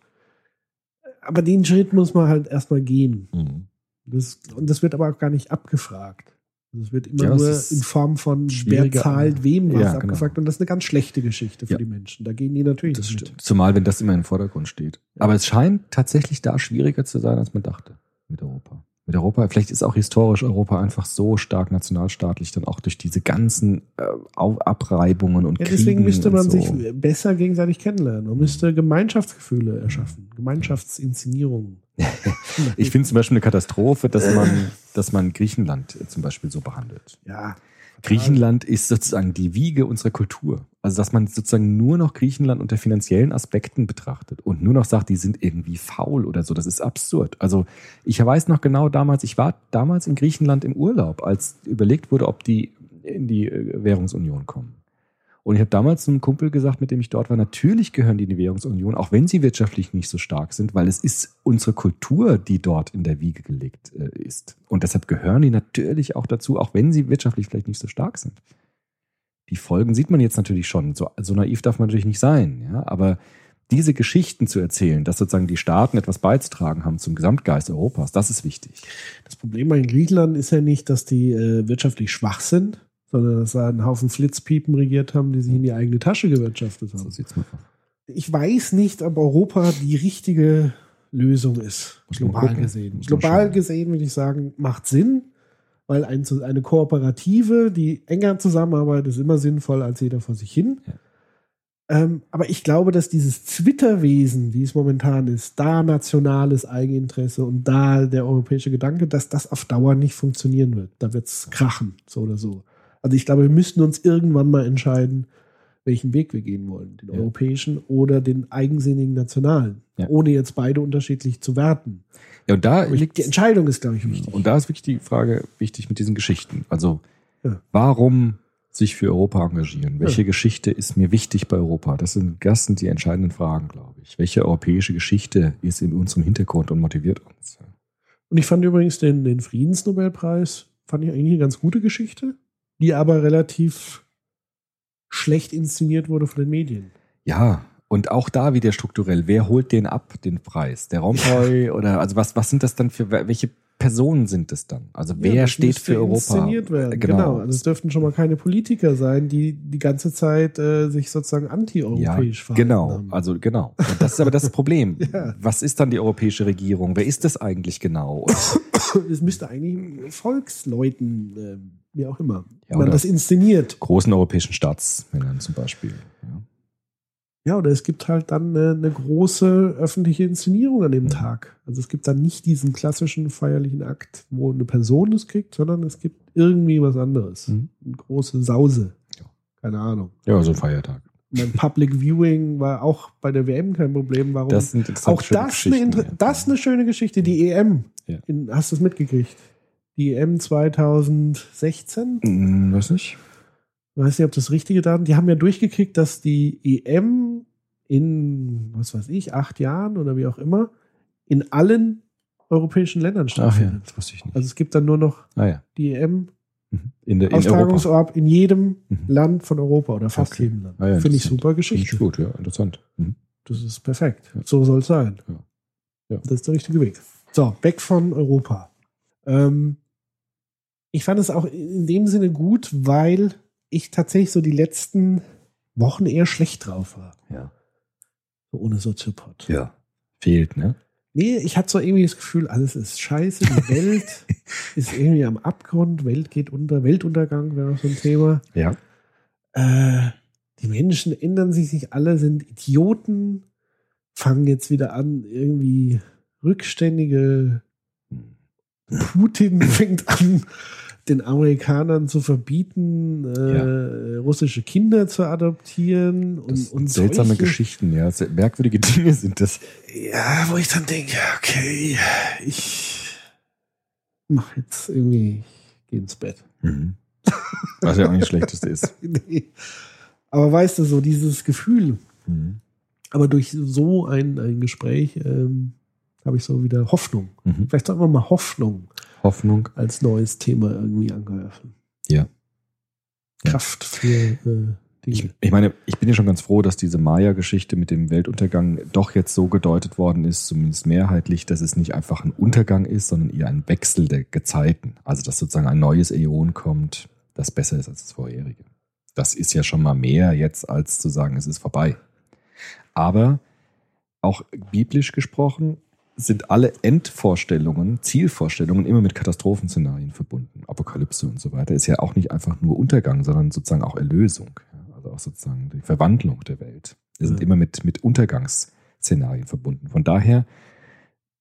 Aber den Schritt muss man halt erstmal gehen. Mhm. Das, und das wird aber auch gar nicht abgefragt. Das wird immer Ja, nur in Form von wer zahlt wem was Ja, genau. abgefragt. Und das ist eine ganz schlechte Geschichte für Ja. die Menschen. Da gehen die natürlich Das nicht stimmt. Zumal, wenn das immer im Vordergrund steht. Aber es scheint tatsächlich da schwieriger zu sein, als man dachte mit Europa. Mit Europa, vielleicht ist auch historisch Europa einfach so stark nationalstaatlich, dann auch durch diese ganzen äh, Abreibungen und Ja, Kriegen deswegen müsste man so. sich besser gegenseitig kennenlernen. Man müsste Gemeinschaftsgefühle erschaffen. Gemeinschaftsinszenierungen. Ich finde zum Beispiel eine Katastrophe, dass man, dass man Griechenland zum Beispiel so behandelt. Ja. Griechenland ist sozusagen die Wiege unserer Kultur. Also, dass man sozusagen nur noch Griechenland unter finanziellen Aspekten betrachtet und nur noch sagt, die sind irgendwie faul oder so. Das ist absurd. Also, ich weiß noch genau damals, ich war damals in Griechenland im Urlaub, als überlegt wurde, ob die in die äh, Währungsunion kommen. Und ich habe damals einem Kumpel gesagt, mit dem ich dort war, natürlich gehören die in die Währungsunion, auch wenn sie wirtschaftlich nicht so stark sind, weil es ist unsere Kultur, die dort in der Wiege gelegt äh, ist. Und deshalb gehören die natürlich auch dazu, auch wenn sie wirtschaftlich vielleicht nicht so stark sind. Die Folgen sieht man jetzt natürlich schon. So, so naiv darf man natürlich nicht sein, ja. Aber diese Geschichten zu erzählen, dass sozusagen die Staaten etwas beizutragen haben zum Gesamtgeist Europas, das ist wichtig. Das Problem bei Griechenland ist ja nicht, dass die äh, wirtschaftlich schwach sind, sondern dass da einen Haufen Flitzpiepen regiert haben, die sich in die eigene Tasche gewirtschaftet So haben. aus. Ich weiß nicht, ob Europa die richtige Lösung ist, Muss global gesehen. Muss Global gesehen würde ich sagen, macht Sinn, weil ein, eine Kooperative, die enger zusammenarbeitet, ist immer sinnvoll als jeder vor sich hin. Ja. Ähm, aber ich glaube, dass dieses Zwitterwesen, wie es momentan ist, da nationales Eigeninteresse und da der europäische Gedanke, dass das auf Dauer nicht funktionieren wird. Da wird es krachen, so oder so. Also ich glaube, wir müssten uns irgendwann mal entscheiden, welchen Weg wir gehen wollen. Den Ja. europäischen oder den eigensinnigen nationalen. Ja. Ohne jetzt beide unterschiedlich zu werten. Ja, und da Aber liegt die Entscheidung ist, glaube ich, wichtig. Und da ist wirklich die Frage wichtig mit diesen Geschichten. Also, Ja. warum sich für Europa engagieren? Welche. Geschichte ist mir wichtig bei Europa? Das sind, das sind die entscheidenden Fragen, glaube ich. Welche europäische Geschichte ist in unserem Hintergrund und motiviert uns? Und ich fand übrigens den, den Friedensnobelpreis, fand ich eigentlich eine ganz gute Geschichte, die aber relativ schlecht inszeniert wurde von den Medien. Ja, und auch da wieder strukturell. Wer holt den ab, den Preis? Der Rompuy oder, also was, was sind das dann für, welche Personen sind es dann? Also wer Ja, steht für Europa? Inszeniert werden. Äh, Genau. Also es dürften schon mal keine Politiker sein, die die ganze Zeit äh, sich sozusagen Ja, anti-europäisch verhalten genau, haben. also genau. Und das ist aber das Problem. Ja. Was ist dann die europäische Regierung? Wer ist das eigentlich genau? Es müsste eigentlich Volksleuten, äh, wie auch immer, Ja, man das inszeniert. großen europäischen Staatsmännern zum Beispiel. Ja. Ja, oder es gibt halt dann eine, eine große öffentliche Inszenierung an dem Mhm. Tag. Also es gibt dann nicht diesen klassischen feierlichen Akt, wo eine Person es kriegt, sondern es gibt irgendwie was anderes. Mhm. Eine große Sause. Ja. Keine Ahnung. ja, so ein Feiertag. Mein Public Viewing war auch bei der WM kein Problem. Warum? Das sind auch das eine, ja. das eine schöne Geschichte. Die EM. Ja. In, hast du es mitgekriegt? Die EM 2016? Hm, weiß nicht. Ich weiß nicht, ob das richtige Daten. Die haben ja durchgekriegt, dass die EM in, was weiß ich, acht Jahren oder wie auch immer, in allen europäischen Ländern Ach ja, stattfindet. das wusste ich nicht. Also es gibt dann nur noch ah ja. die EM Mhm. In, der, in Europa. Austragungsort in jedem Mhm. Land von Europa oder fast Okay. jedem Land. Ah ja, Finde ich super Finde Geschichte. ich gut, ja, interessant. Mhm. Das ist perfekt. Ja. So soll es sein. Ja. Das ist der richtige Weg. So, weg von Europa. Ähm, ich fand es auch in dem Sinne gut, weil ich tatsächlich so die letzten Wochen eher schlecht drauf war. Ja. So ohne Soziopod. ja. Fehlt, ne? Nee, ich hatte so irgendwie das Gefühl, alles ist scheiße, die Welt ist irgendwie am Abgrund, Welt geht unter, Weltuntergang wäre auch so ein Thema. Ja. Äh, die Menschen ändern sich nicht alle, sind Idioten, fangen jetzt wieder an, irgendwie rückständige Putin fängt an, den Amerikanern zu verbieten, äh, russische Kinder zu adoptieren und, und seltsame solche- Geschichten, ja. Merkwürdige Dinge sind das. Ja, wo ich dann denke, okay, ich mach jetzt irgendwie, ich geh ins Bett. Mhm. Was ja auch nicht das Schlechteste ist. nee. Aber weißt du, so dieses Gefühl, Mhm. aber durch so ein, ein Gespräch ähm, habe ich so wieder Hoffnung. Mhm. Vielleicht sollten wir mal Hoffnung Hoffnung. als neues Thema irgendwie angreifen. Ja. Kraft für äh, Ich, Dinge. ich meine, ich bin ja schon ganz froh, dass diese Maya-Geschichte mit dem Weltuntergang doch jetzt so gedeutet worden ist, zumindest mehrheitlich, dass es nicht einfach ein Untergang ist, sondern eher ein Wechsel der Gezeiten. Also, dass sozusagen ein neues Äon kommt, das besser ist als das vorherige. Das ist ja schon mal mehr jetzt, als zu sagen, es ist vorbei. Aber auch biblisch gesprochen sind alle Endvorstellungen, Zielvorstellungen immer mit Katastrophenszenarien verbunden. Apokalypse und so weiter ist ja auch nicht einfach nur Untergang, sondern sozusagen auch Erlösung. Also auch sozusagen die Verwandlung der Welt. Die sind Ja. immer mit, mit Untergangsszenarien verbunden. Von daher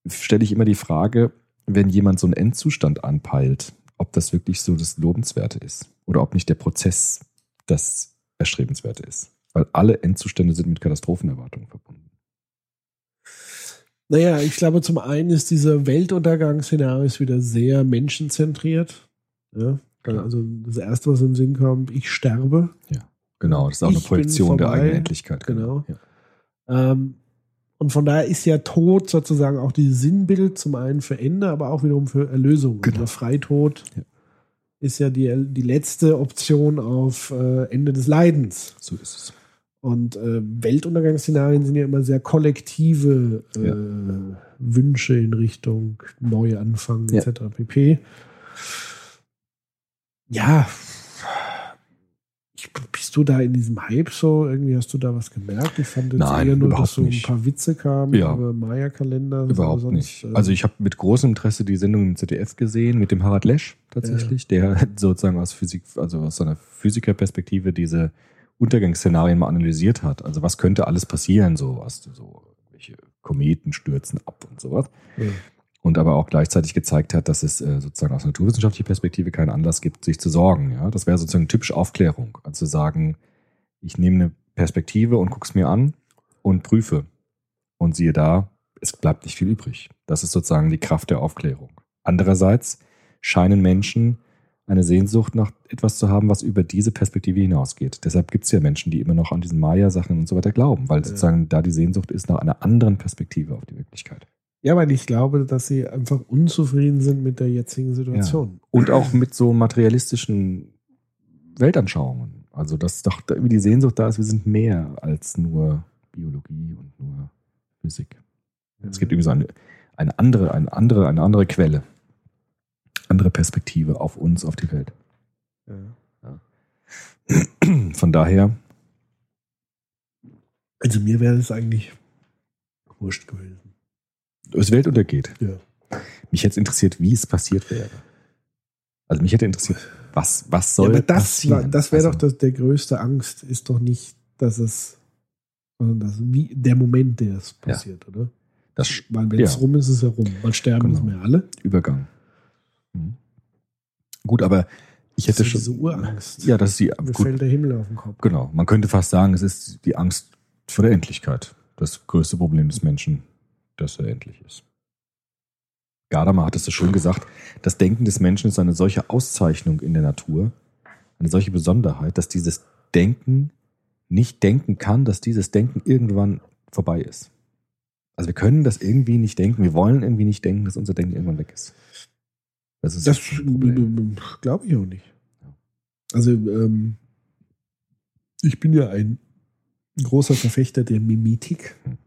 stelle ich immer die Frage, wenn jemand so einen Endzustand anpeilt, ob das wirklich so das Lobenswerte ist oder ob nicht der Prozess das Erstrebenswerte ist. Weil alle Endzustände sind mit Katastrophenerwartungen verbunden. Naja, ich glaube, zum einen ist dieser Weltuntergangsszenario wieder sehr menschenzentriert. Ja, also das Erste, was im Sinn kommt, ich sterbe. Genau, das ist auch eine Ich Projektion der eigenen Endlichkeit. Genau. Ja. Ähm, und von daher ist ja Tod sozusagen auch dieses Sinnbild zum einen für Ende, aber auch wiederum für Erlösung. Genau. Der Freitod Ja. ist ja die, die letzte Option auf äh, Ende des Leidens. So ist es. Und äh, Weltuntergangsszenarien sind ja immer sehr kollektive äh, Ja. Wünsche in Richtung Neuanfang Ja. etc. pp. Ja, ich, bist du da in diesem Hype so? Irgendwie hast du da was gemerkt? Ich fand jetzt Nein, eher nur, dass so ein paar Witze kamen Ja. über Maya-Kalender. Überhaupt aber nicht. äh, Also ich habe mit großem Interesse die Sendung im ZDF gesehen mit dem Harald Lesch tatsächlich, der sozusagen aus Physik, also aus seiner Physikerperspektive diese Untergangsszenarien mal analysiert hat. Also was könnte alles passieren, so was so welche Kometen stürzen ab und sowas. ja. Und aber auch gleichzeitig gezeigt hat, dass es äh, sozusagen aus naturwissenschaftlicher Perspektive keinen Anlass gibt, sich zu sorgen. Ja, das wäre sozusagen typisch Aufklärung, also zu sagen, ich nehme eine Perspektive und gucke es mir an und prüfe und siehe da, es bleibt nicht viel übrig. Das ist sozusagen die Kraft der Aufklärung. Andererseits scheinen Menschen eine Sehnsucht nach etwas zu haben, was über diese Perspektive hinausgeht. Deshalb gibt es ja Menschen, die immer noch an diesen Maya-Sachen und so weiter glauben, weil Ja. sozusagen da die Sehnsucht ist nach einer anderen Perspektive auf die Wirklichkeit. ja, weil ich glaube, dass sie einfach unzufrieden sind mit der jetzigen Situation. Und auch mit so materialistischen Weltanschauungen. Also, dass doch die Sehnsucht da ist, wir sind mehr als nur Biologie und nur Physik. Es gibt irgendwie so eine, eine andere, eine andere, eine andere Quelle. Andere Perspektive auf uns, auf die Welt. Ja. Von daher, Also mir wäre es eigentlich wurscht gewesen. es Welt untergeht. Ja. Mich hätte interessiert, wie es passiert wäre. Also mich hätte interessiert, was, was Ja, soll aber das, passieren? war- das wäre Also, doch das, der größte Angst, ist doch nicht, dass es, sondern das, wie, der Moment, der es Ja. passiert, oder? das Weil wenn es Ja. rum ist, ist es ja rum. Weil sterben Genau. müssen wir alle. Übergang. Gut, aber ich hätte Das ist schon. diese Urangst. Ja, das ist die. Mir Gut, fällt der Himmel auf den Kopf. genau. Man könnte fast sagen, es ist die Angst vor der Endlichkeit. Das größte Problem des Menschen, dass er endlich ist. Gadamer hat es so schön gesagt: Das Denken des Menschen ist eine solche Auszeichnung in der Natur, eine solche Besonderheit, dass dieses Denken nicht denken kann, dass dieses Denken irgendwann vorbei ist. Also wir können das irgendwie nicht denken. Wir wollen irgendwie nicht denken, dass unser Denken irgendwann weg ist. Das ist Das glaube ich auch nicht. Also, ähm, ich bin ja ein großer Verfechter der Mimetik. Hm.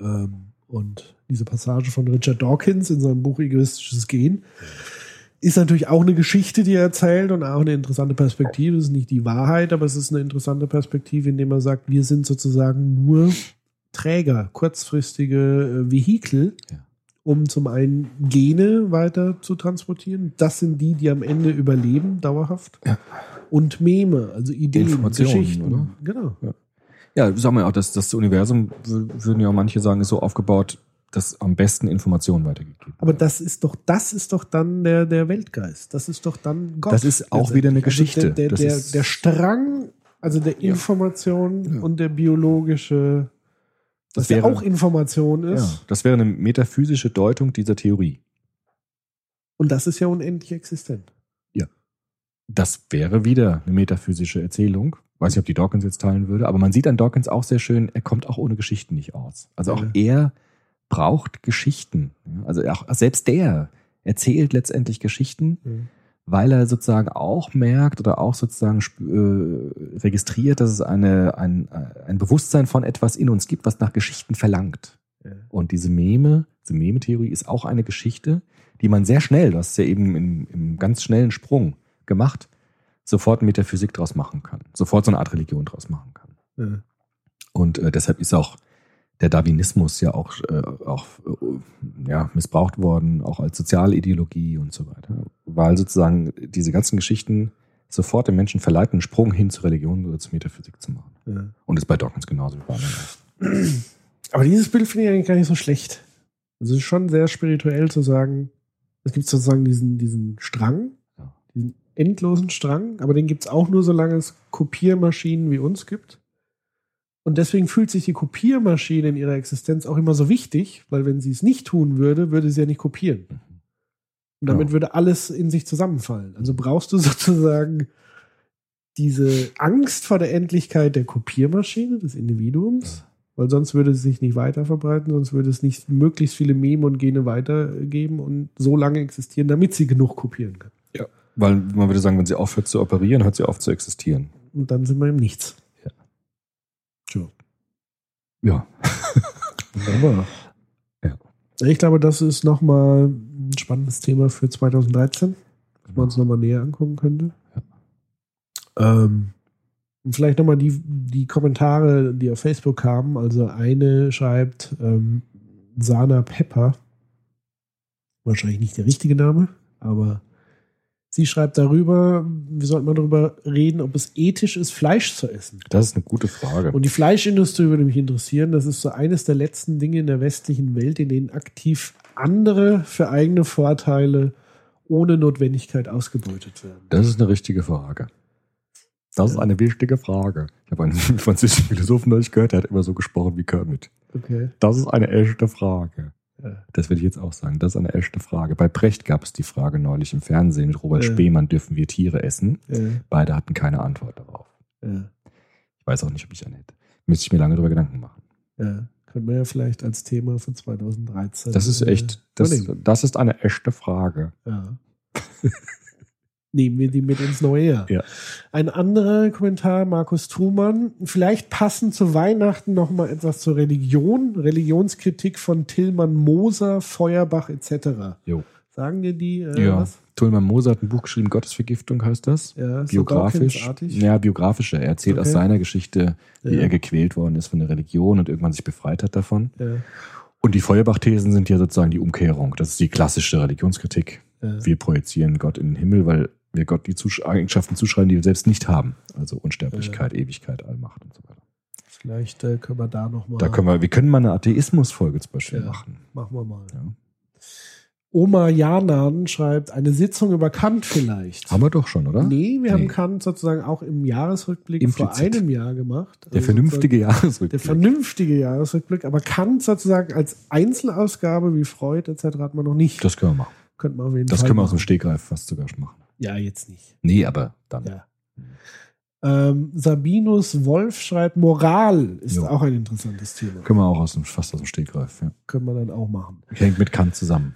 Ähm, und diese Passage von Richard Dawkins in seinem Buch Egoistisches Gehen ist natürlich auch eine Geschichte, die er erzählt und auch eine interessante Perspektive. Es ist nicht die Wahrheit, aber es ist eine interessante Perspektive, indem er sagt, wir sind sozusagen nur Träger, kurzfristige äh, Vehikel, Ja. Um zum einen Gene weiter zu transportieren. Das sind die, die am Ende überleben, dauerhaft. Ja. Und Meme, also Ideen, Geschichten. oder? Genau. Ja, sagen wir auch, das, das Universum, würden ja auch manche sagen, ist so aufgebaut, das am besten Informationen weitergegeben. Aber das ist doch, das ist doch dann der, der Weltgeist. Das ist doch dann Gott. Das ist auch wieder eine letztendlich. Geschichte. Also der, der, der, der Strang, also der Ja. Information Ja. und der biologische, Das ja wäre- auch Information ist. ja, das wäre eine metaphysische Deutung dieser Theorie. Und das ist ja unendlich existent. Das wäre wieder eine metaphysische Erzählung. Weiß nicht, ob die Dawkins jetzt teilen würde, aber man sieht an Dawkins auch sehr schön, er kommt auch ohne Geschichten nicht aus. Also auch Ja. er braucht Geschichten. Ja, Also auch selbst der erzählt letztendlich Geschichten, weil er sozusagen auch merkt oder auch sozusagen äh, registriert, dass es eine, ein, äh, ein Bewusstsein von etwas in uns gibt, was nach Geschichten verlangt. Ja. Und diese Meme, diese Meme-Theorie ist auch eine Geschichte, die man sehr schnell, du hast es ja eben im, im ganz schnellen Sprung gemacht, sofort Metaphysik draus machen kann. Sofort so eine Art Religion draus machen kann. Ja. Und äh, deshalb ist auch der Darwinismus ja auch, äh, auch äh, ja, missbraucht worden, auch als Sozialideologie und so weiter. Weil sozusagen diese ganzen Geschichten sofort den Menschen verleiten, einen Sprung hin zur Religion oder zur Metaphysik zu machen. Ja. Und ist bei Dawkins genauso wie bei anderen. Aber dieses Bild finde ich eigentlich gar nicht so schlecht. Also es ist schon sehr spirituell zu sagen, es gibt sozusagen diesen, diesen Strang, diesen endlosen Strang, aber den gibt es auch nur, solange es Kopiermaschinen wie uns gibt. Und deswegen fühlt sich die Kopiermaschine in ihrer Existenz auch immer so wichtig, weil wenn sie es nicht tun würde, würde sie ja nicht kopieren. Und damit Ja. würde alles in sich zusammenfallen. Also brauchst du sozusagen diese Angst vor der Endlichkeit der Kopiermaschine, des Individuums, weil sonst würde es sich nicht weiter verbreiten, sonst würde es nicht möglichst viele Meme und Gene weitergeben und so lange existieren, damit sie genug kopieren kann. Weil man würde sagen, wenn sie aufhört zu operieren, hört sie auf zu existieren. Und dann sind wir im Nichts. Ja. Ja. Wunderbar. Ja. Ich glaube, das ist nochmal ein spannendes Thema für 2013, das man uns nochmal näher angucken könnte. Ähm, und vielleicht nochmal die, die Kommentare, die auf Facebook kamen. Also eine schreibt ähm, Sana Pepper. Wahrscheinlich nicht der richtige Name, aber sie schreibt darüber, wir sollten mal darüber reden, ob es ethisch ist, Fleisch zu essen. Das ist eine gute Frage. Und die Fleischindustrie würde mich interessieren. Das ist so eines der letzten Dinge in der westlichen Welt, in denen aktiv andere für eigene Vorteile ohne Notwendigkeit ausgebeutet werden. Das ist eine richtige Frage. Das ist eine wichtige Frage. Ich habe einen französischen Philosophen neulich gehört, der hat immer so gesprochen wie Kermit. Okay. Das ist eine echte Frage. Ja. Das würde ich jetzt auch sagen. Das ist eine echte Frage. Bei Brecht gab es die Frage neulich im Fernsehen mit Robert Ja. Spemann, dürfen wir Tiere essen? Ja. Beide hatten keine Antwort darauf. Ja. Ich weiß auch nicht, ob ich eine hätte. Müsste ich mir lange darüber Gedanken machen. Ja. Können wir ja vielleicht als Thema für 2013. Das ist äh, echt, das, das ist eine echte Frage. Ja. Nehmen wir die mit ins neue Jahr. Ja. Ein anderer Kommentar, Markus Thumann. Vielleicht passend zu Weihnachten noch mal etwas zur Religion. Religionskritik von Tillmann Moser, Feuerbach etc. Jo. Sagen dir die äh, Ja. was? Tulman Moser hat ein Buch geschrieben, Gottesvergiftung heißt das. Ja, so Biografisch. Dawkins-artig? ja, biografischer. Er erzählt Okay. aus seiner Geschichte, wie Ja. er gequält worden ist von der Religion und irgendwann sich befreit hat davon. Ja. Und die Feuerbach-Thesen sind ja sozusagen die Umkehrung. Das ist die klassische Religionskritik. Wir projizieren Gott in den Himmel, weil wir Gott die Zusch Eigenschaften zuschreiben, die wir selbst nicht haben. Also Unsterblichkeit, Ewigkeit, Allmacht und so weiter. Vielleicht äh, können wir da noch mal. Da können wir, wir können mal eine Atheismus-Folge zum Beispiel Ja. machen. Machen wir mal. Ja. Oma Janan schreibt, eine Sitzung über Kant vielleicht. Haben wir doch schon, oder? Nee, wir haben Nee. Kant sozusagen auch im Jahresrückblick vor Implizit. einem Jahr gemacht. Der Also vernünftige sozusagen Jahresrückblick. Der vernünftige Jahresrückblick, aber Kant sozusagen als Einzelausgabe wie Freud etc. hat man noch nicht. das können wir machen. könnte man auf jeden Das Fall können wir aus dem machen. Stegreif fast sogar schon machen. Ja, jetzt nicht. Nee, aber dann. Ja. Ähm, Sabinus Wolf schreibt, Moral ist Jo. auch ein interessantes Thema. Können wir auch aus dem, fast aus dem Stegreif. Ja. Können wir dann auch machen. Hängt mit Kant zusammen.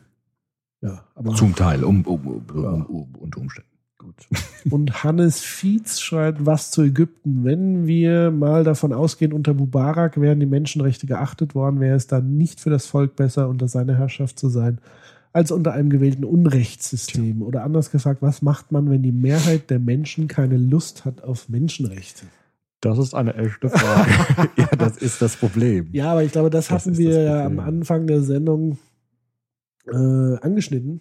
Ja, aber Zum Teil, um, um, um, um, um, unter Umständen. Gut. Und Hannes Fietz schreibt was zu Ägypten. Wenn wir mal davon ausgehen, unter Mubarak wären die Menschenrechte geachtet worden, wäre es dann nicht für das Volk besser, unter seiner Herrschaft zu sein, als unter einem gewählten Unrechtssystem. Oder anders gefragt, was macht man, wenn die Mehrheit der Menschen keine Lust hat auf Menschenrechte? Das ist eine echte Frage. ja, das ist das Problem. Ja, aber ich glaube, das, Das hatten wir ja am. Anfang der Sendung äh, angeschnitten.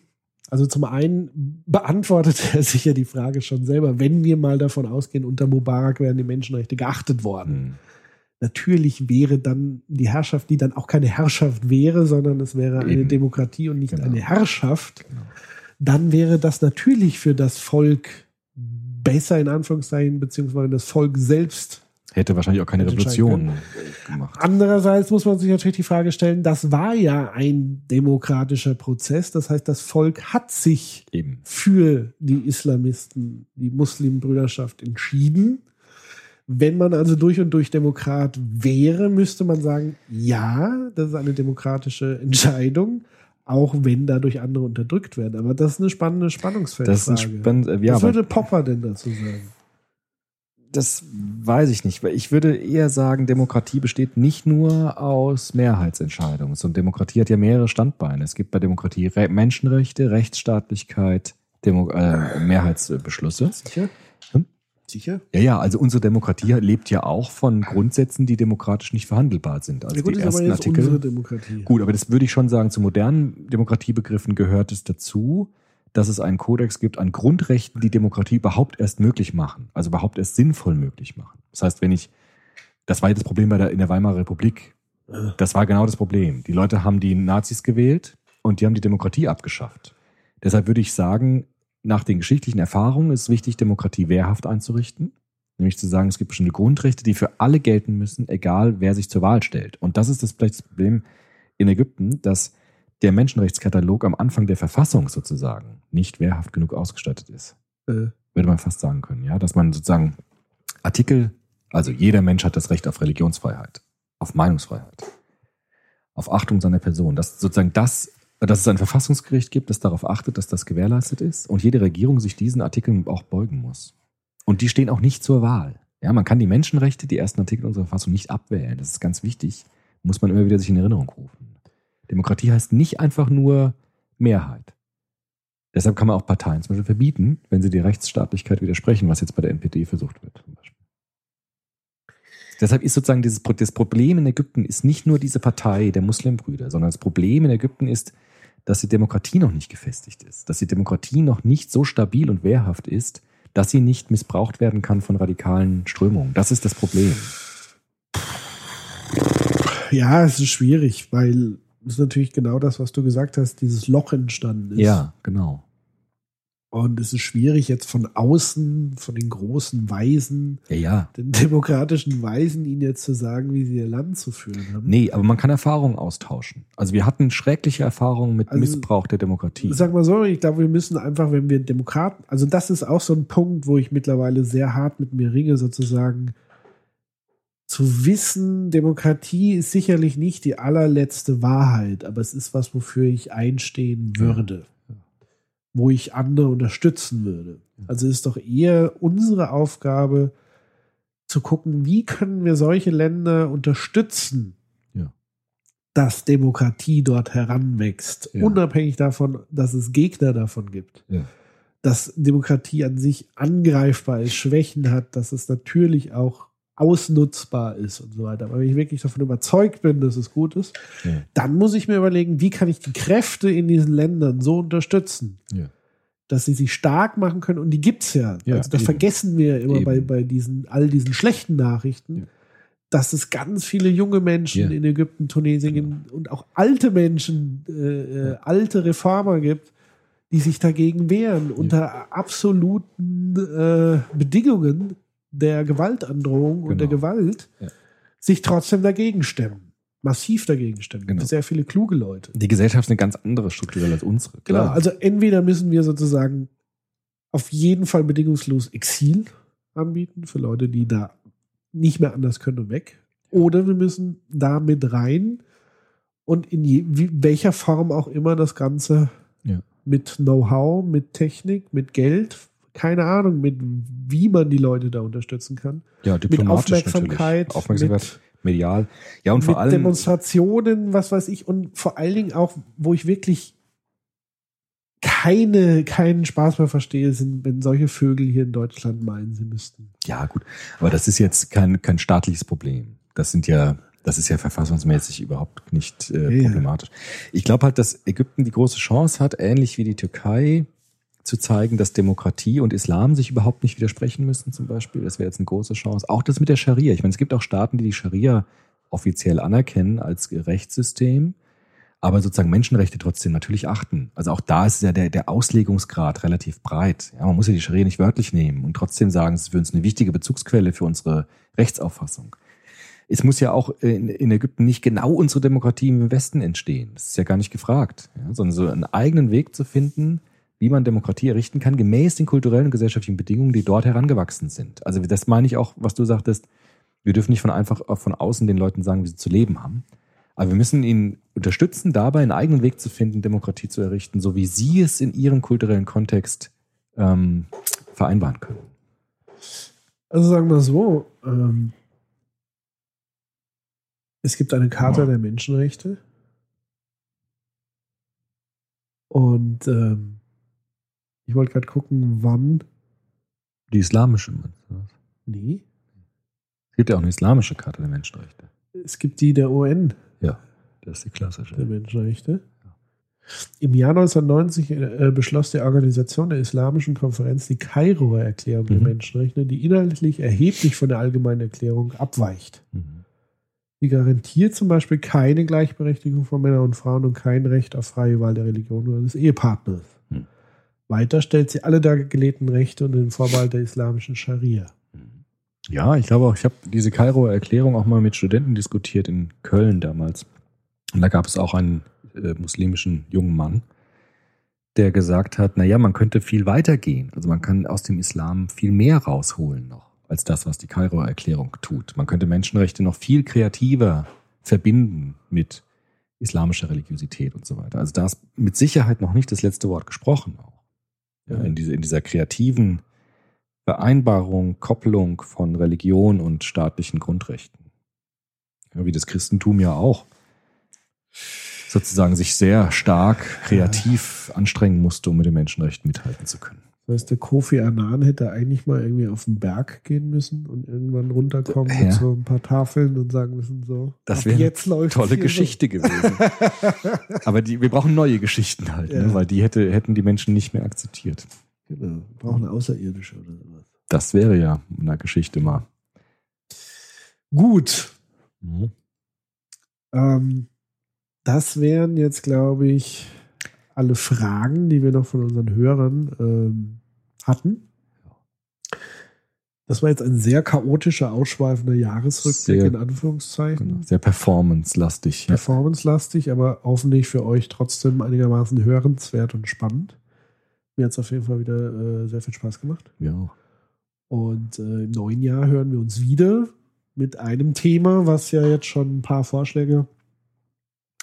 Also zum einen beantwortet er sich ja die Frage schon selber, wenn wir mal davon ausgehen, unter Mubarak wären die Menschenrechte geachtet worden. Hm. Natürlich wäre dann die Herrschaft, die dann auch keine Herrschaft wäre, sondern es wäre eine Eben. Demokratie und nicht Genau. eine Herrschaft, Genau. dann wäre das natürlich für das Volk besser in Anführungszeichen, beziehungsweise das Volk selbst Hätte wahrscheinlich auch keine Revolution gemacht. Andererseits muss man sich natürlich die Frage stellen, das war ja ein demokratischer Prozess. Das heißt, das Volk hat sich Eben. für die Islamisten, die Muslimbrüderschaft entschieden. Wenn man also durch und durch Demokrat wäre, müsste man sagen, ja, das ist eine demokratische Entscheidung, auch wenn dadurch andere unterdrückt werden. Aber das ist eine spannende Spannungsfeldfrage. Das ist spannend, äh, ja, Was würde Popper denn dazu sagen? das weiß ich nicht, weil ich würde eher sagen, Demokratie besteht nicht nur aus Mehrheitsentscheidungen. So Demokratie hat ja mehrere Standbeine. Es gibt bei Demokratie Re Menschenrechte, Rechtsstaatlichkeit, Demo äh, Mehrheitsbeschlüsse. Sicher? Hm? Sicher? Ja, ja, also unsere Demokratie lebt ja auch von Grundsätzen, die demokratisch nicht verhandelbar sind. Also ja, gut, die ersten Artikel. Gut, aber das würde ich schon sagen, zu modernen Demokratiebegriffen gehört es dazu, dass es einen Kodex gibt an Grundrechten, die Demokratie überhaupt erst möglich machen, also überhaupt erst sinnvoll möglich machen. Das heißt, wenn ich, das war ja das Problem bei der, in der Weimarer Republik. Das war genau das Problem. Die Leute haben die Nazis gewählt und die haben die Demokratie abgeschafft. Deshalb würde ich sagen, nach den geschichtlichen Erfahrungen ist es wichtig, Demokratie wehrhaft einzurichten. Nämlich zu sagen, es gibt bestimmte Grundrechte, die für alle gelten müssen, egal wer sich zur Wahl stellt. Und das ist das vielleicht das Problem in Ägypten, dass der Menschenrechtskatalog am Anfang der Verfassung sozusagen nicht wehrhaft genug ausgestattet ist. Äh, Würde man fast sagen können, ja. Dass man sozusagen Artikel, also jeder Mensch hat das Recht auf Religionsfreiheit, auf Meinungsfreiheit, auf Achtung seiner Person. Dass sozusagen das, dass es ein Verfassungsgericht gibt, das darauf achtet, dass das gewährleistet ist und jede Regierung sich diesen Artikeln auch beugen muss. Und die stehen auch nicht zur Wahl. Ja, man kann die Menschenrechte, die ersten Artikel unserer Verfassung nicht abwählen. Das ist ganz wichtig. Muss man immer wieder sich in Erinnerung rufen. Demokratie heißt nicht einfach nur Mehrheit. Deshalb kann man auch Parteien zum Beispiel verbieten, wenn sie der Rechtsstaatlichkeit widersprechen, was jetzt bei der NPD versucht wird. Deshalb ist sozusagen dieses, das Problem in Ägypten ist nicht nur diese Partei der Muslimbrüder, sondern das Problem in Ägypten ist, dass die Demokratie noch nicht gefestigt ist, dass die Demokratie noch nicht so stabil und wehrhaft ist, dass sie nicht missbraucht werden kann von radikalen Strömungen. Das ist das Problem. Ja, es ist schwierig, weil es ist natürlich genau das, was du gesagt hast, dieses Loch entstanden ist. Ja, genau. Und es ist schwierig, jetzt von außen, von den großen Weisen, Ja, ja. den demokratischen Weisen, ihnen jetzt zu sagen, wie sie ihr Land zu führen haben. Nee, aber man kann Erfahrungen austauschen. Also wir hatten schreckliche Erfahrungen mit Also, Missbrauch der Demokratie. Sag mal so, ich glaube, wir müssen einfach, wenn wir Demokraten, also das ist auch so ein Punkt, wo ich mittlerweile sehr hart mit mir ringe, sozusagen, zu wissen, Demokratie ist sicherlich nicht die allerletzte Wahrheit, aber es ist was, wofür ich einstehen würde, wo ich andere unterstützen würde. Also es ist doch eher unsere Aufgabe zu gucken, wie können wir solche Länder unterstützen, Ja. dass Demokratie dort heranwächst, Ja. unabhängig davon, dass es Gegner davon gibt. Ja. Dass Demokratie an sich angreifbar ist, Schwächen hat, dass es natürlich auch ausnutzbar ist und so weiter. Aber wenn ich wirklich davon überzeugt bin, dass es gut ist, Ja. dann muss ich mir überlegen, wie kann ich die Kräfte in diesen Ländern so unterstützen, Ja. dass sie sich stark machen können. Und die gibt's ja. Ja, also das eben. vergessen wir immer Eben. bei, bei diesen, all diesen schlechten Nachrichten, dass es ganz viele junge Menschen in Ägypten, Tunesien und auch alte Menschen, äh, äh, alte Reformer gibt, die sich dagegen wehren, unter absoluten äh, Bedingungen der Gewaltandrohung und der Genau. Gewalt, Ja. sich trotzdem dagegen stemmen. Massiv dagegen stemmen. Genau. Sehr viele kluge Leute. Die Gesellschaft ist eine ganz andere strukturell als unsere. Genau, Klar. also entweder müssen wir sozusagen auf jeden Fall bedingungslos Exil anbieten für Leute, die da nicht mehr anders können und weg. Oder wir müssen da mit rein und in je, welcher Form auch immer das Ganze Ja. mit Know-how, mit Technik, mit Geld, keine Ahnung, mit wie man die Leute da unterstützen kann. ja, Mit diplomatisch Aufmerksamkeit, natürlich. Aufmerksamkeit, mit medial. Ja, und mit vor allem. Demonstrationen, was weiß ich, und vor allen Dingen auch, wo ich wirklich keine, keinen Spaß mehr verstehe, sind, wenn solche Vögel hier in Deutschland meinen, sie müssten. Ja, gut. Aber das ist jetzt kein, kein staatliches Problem. Das sind ja, das ist ja verfassungsmäßig überhaupt nicht äh, Ja, ja. problematisch. Ich glaube halt, dass Ägypten die große Chance hat, ähnlich wie die Türkei, zu zeigen, dass Demokratie und Islam sich überhaupt nicht widersprechen müssen, zum Beispiel. Das wäre jetzt eine große Chance. Auch das mit der Scharia. Ich meine, es gibt auch Staaten, die die Scharia offiziell anerkennen als Rechtssystem, aber sozusagen Menschenrechte trotzdem natürlich achten. Also auch da ist ja der, der Auslegungsgrad relativ breit. Ja, man muss ja die Scharia nicht wörtlich nehmen und trotzdem sagen, es ist für uns eine wichtige Bezugsquelle für unsere Rechtsauffassung. Es muss ja auch in, in Ägypten nicht genau unsere Demokratie im Westen entstehen. Das ist ja gar nicht gefragt, ja, sondern so einen eigenen Weg zu finden, wie man Demokratie errichten kann, gemäß den kulturellen und gesellschaftlichen Bedingungen, die dort herangewachsen sind. Also das meine ich auch, was du sagtest, wir dürfen nicht von einfach von außen den Leuten sagen, wie sie zu leben haben. Aber wir müssen ihnen unterstützen, dabei einen eigenen Weg zu finden, Demokratie zu errichten, so wie sie es in ihrem kulturellen Kontext ähm, vereinbaren können. Also sagen wir so, ähm, es gibt eine Charta der Menschenrechte und ähm, ich wollte gerade gucken, wann. Die islamische, meinst du das? Nee. Es gibt ja auch eine islamische Karte der Menschenrechte. Es gibt die der UN Ja, das ist die klassische. der Menschenrechte. Im Jahr 1990 äh, beschloss die Organisation der Islamischen Konferenz die Kairoer Erklärung der Mhm. Menschenrechte, die inhaltlich erheblich von der allgemeinen Erklärung abweicht. Mhm. Die garantiert zum Beispiel keine Gleichberechtigung von Männern und Frauen und kein Recht auf freie Wahl der Religion oder des Ehepartners. Weiter stellt sie alle dargelegten Rechte unter den Vorbehalt der islamischen Scharia. Ja, ich glaube auch, ich habe diese Kairoer Erklärung auch mal mit Studenten diskutiert in Köln damals. Und da gab es auch einen äh, muslimischen jungen Mann, der gesagt hat, naja, man könnte viel weiter gehen. Also man kann aus dem Islam viel mehr rausholen noch, als das, was die Kairoer Erklärung tut. Man könnte Menschenrechte noch viel kreativer verbinden mit islamischer Religiosität und so weiter. Also da ist mit Sicherheit noch nicht das letzte Wort gesprochen auch. Ja, in, diese, in dieser kreativen Vereinbarung, Kopplung von Religion und staatlichen Grundrechten. Ja, wie das Christentum ja auch sozusagen sich sehr stark kreativ anstrengen musste, um mit den Menschenrechten mithalten zu können. Das heißt, der Kofi Annan hätte eigentlich mal irgendwie auf den Berg gehen müssen und irgendwann runterkommen Ja. mit so ein paar Tafeln und sagen müssen so, Das wäre jetzt läuft's Tolle Geschichte gewesen. Aber die, wir brauchen neue Geschichten halt, Ja. ne? weil die hätte, hätten die Menschen nicht mehr akzeptiert. So. Genau, wir brauchen Außerirdische oder sowas. Das wäre ja in der Geschichte mal. Gut, ähm, das wären jetzt, glaube ich, alle Fragen, die wir noch von unseren Hörern ähm, hatten. Das war jetzt ein sehr chaotischer, ausschweifender Jahresrückblick Sehr- in Anführungszeichen. Genau. Sehr performance-lastig. Ja. performance-lastig, aber hoffentlich für euch trotzdem einigermaßen hörenswert und spannend. Mir hat es auf jeden Fall wieder äh, sehr viel Spaß gemacht. ja. Und äh, im neuen Jahr hören wir uns wieder mit einem Thema, was ja jetzt schon ein paar Vorschläge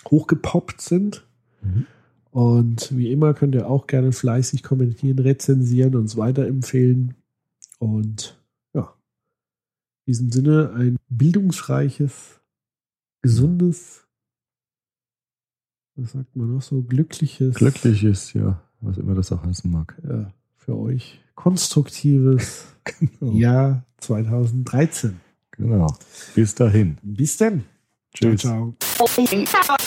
hochgepoppt sind. Mhm. Und wie immer könnt ihr auch gerne fleißig kommentieren, rezensieren, uns weiterempfehlen. Und ja, in diesem Sinne ein bildungsreiches, gesundes, was sagt man noch so, glückliches, Glücklich ist, ja, was immer das auch heißen mag. ja, für euch konstruktives Genau. Jahr 2013. genau. Bis dahin. Bis dann. Tschüss. Ciao, ciao.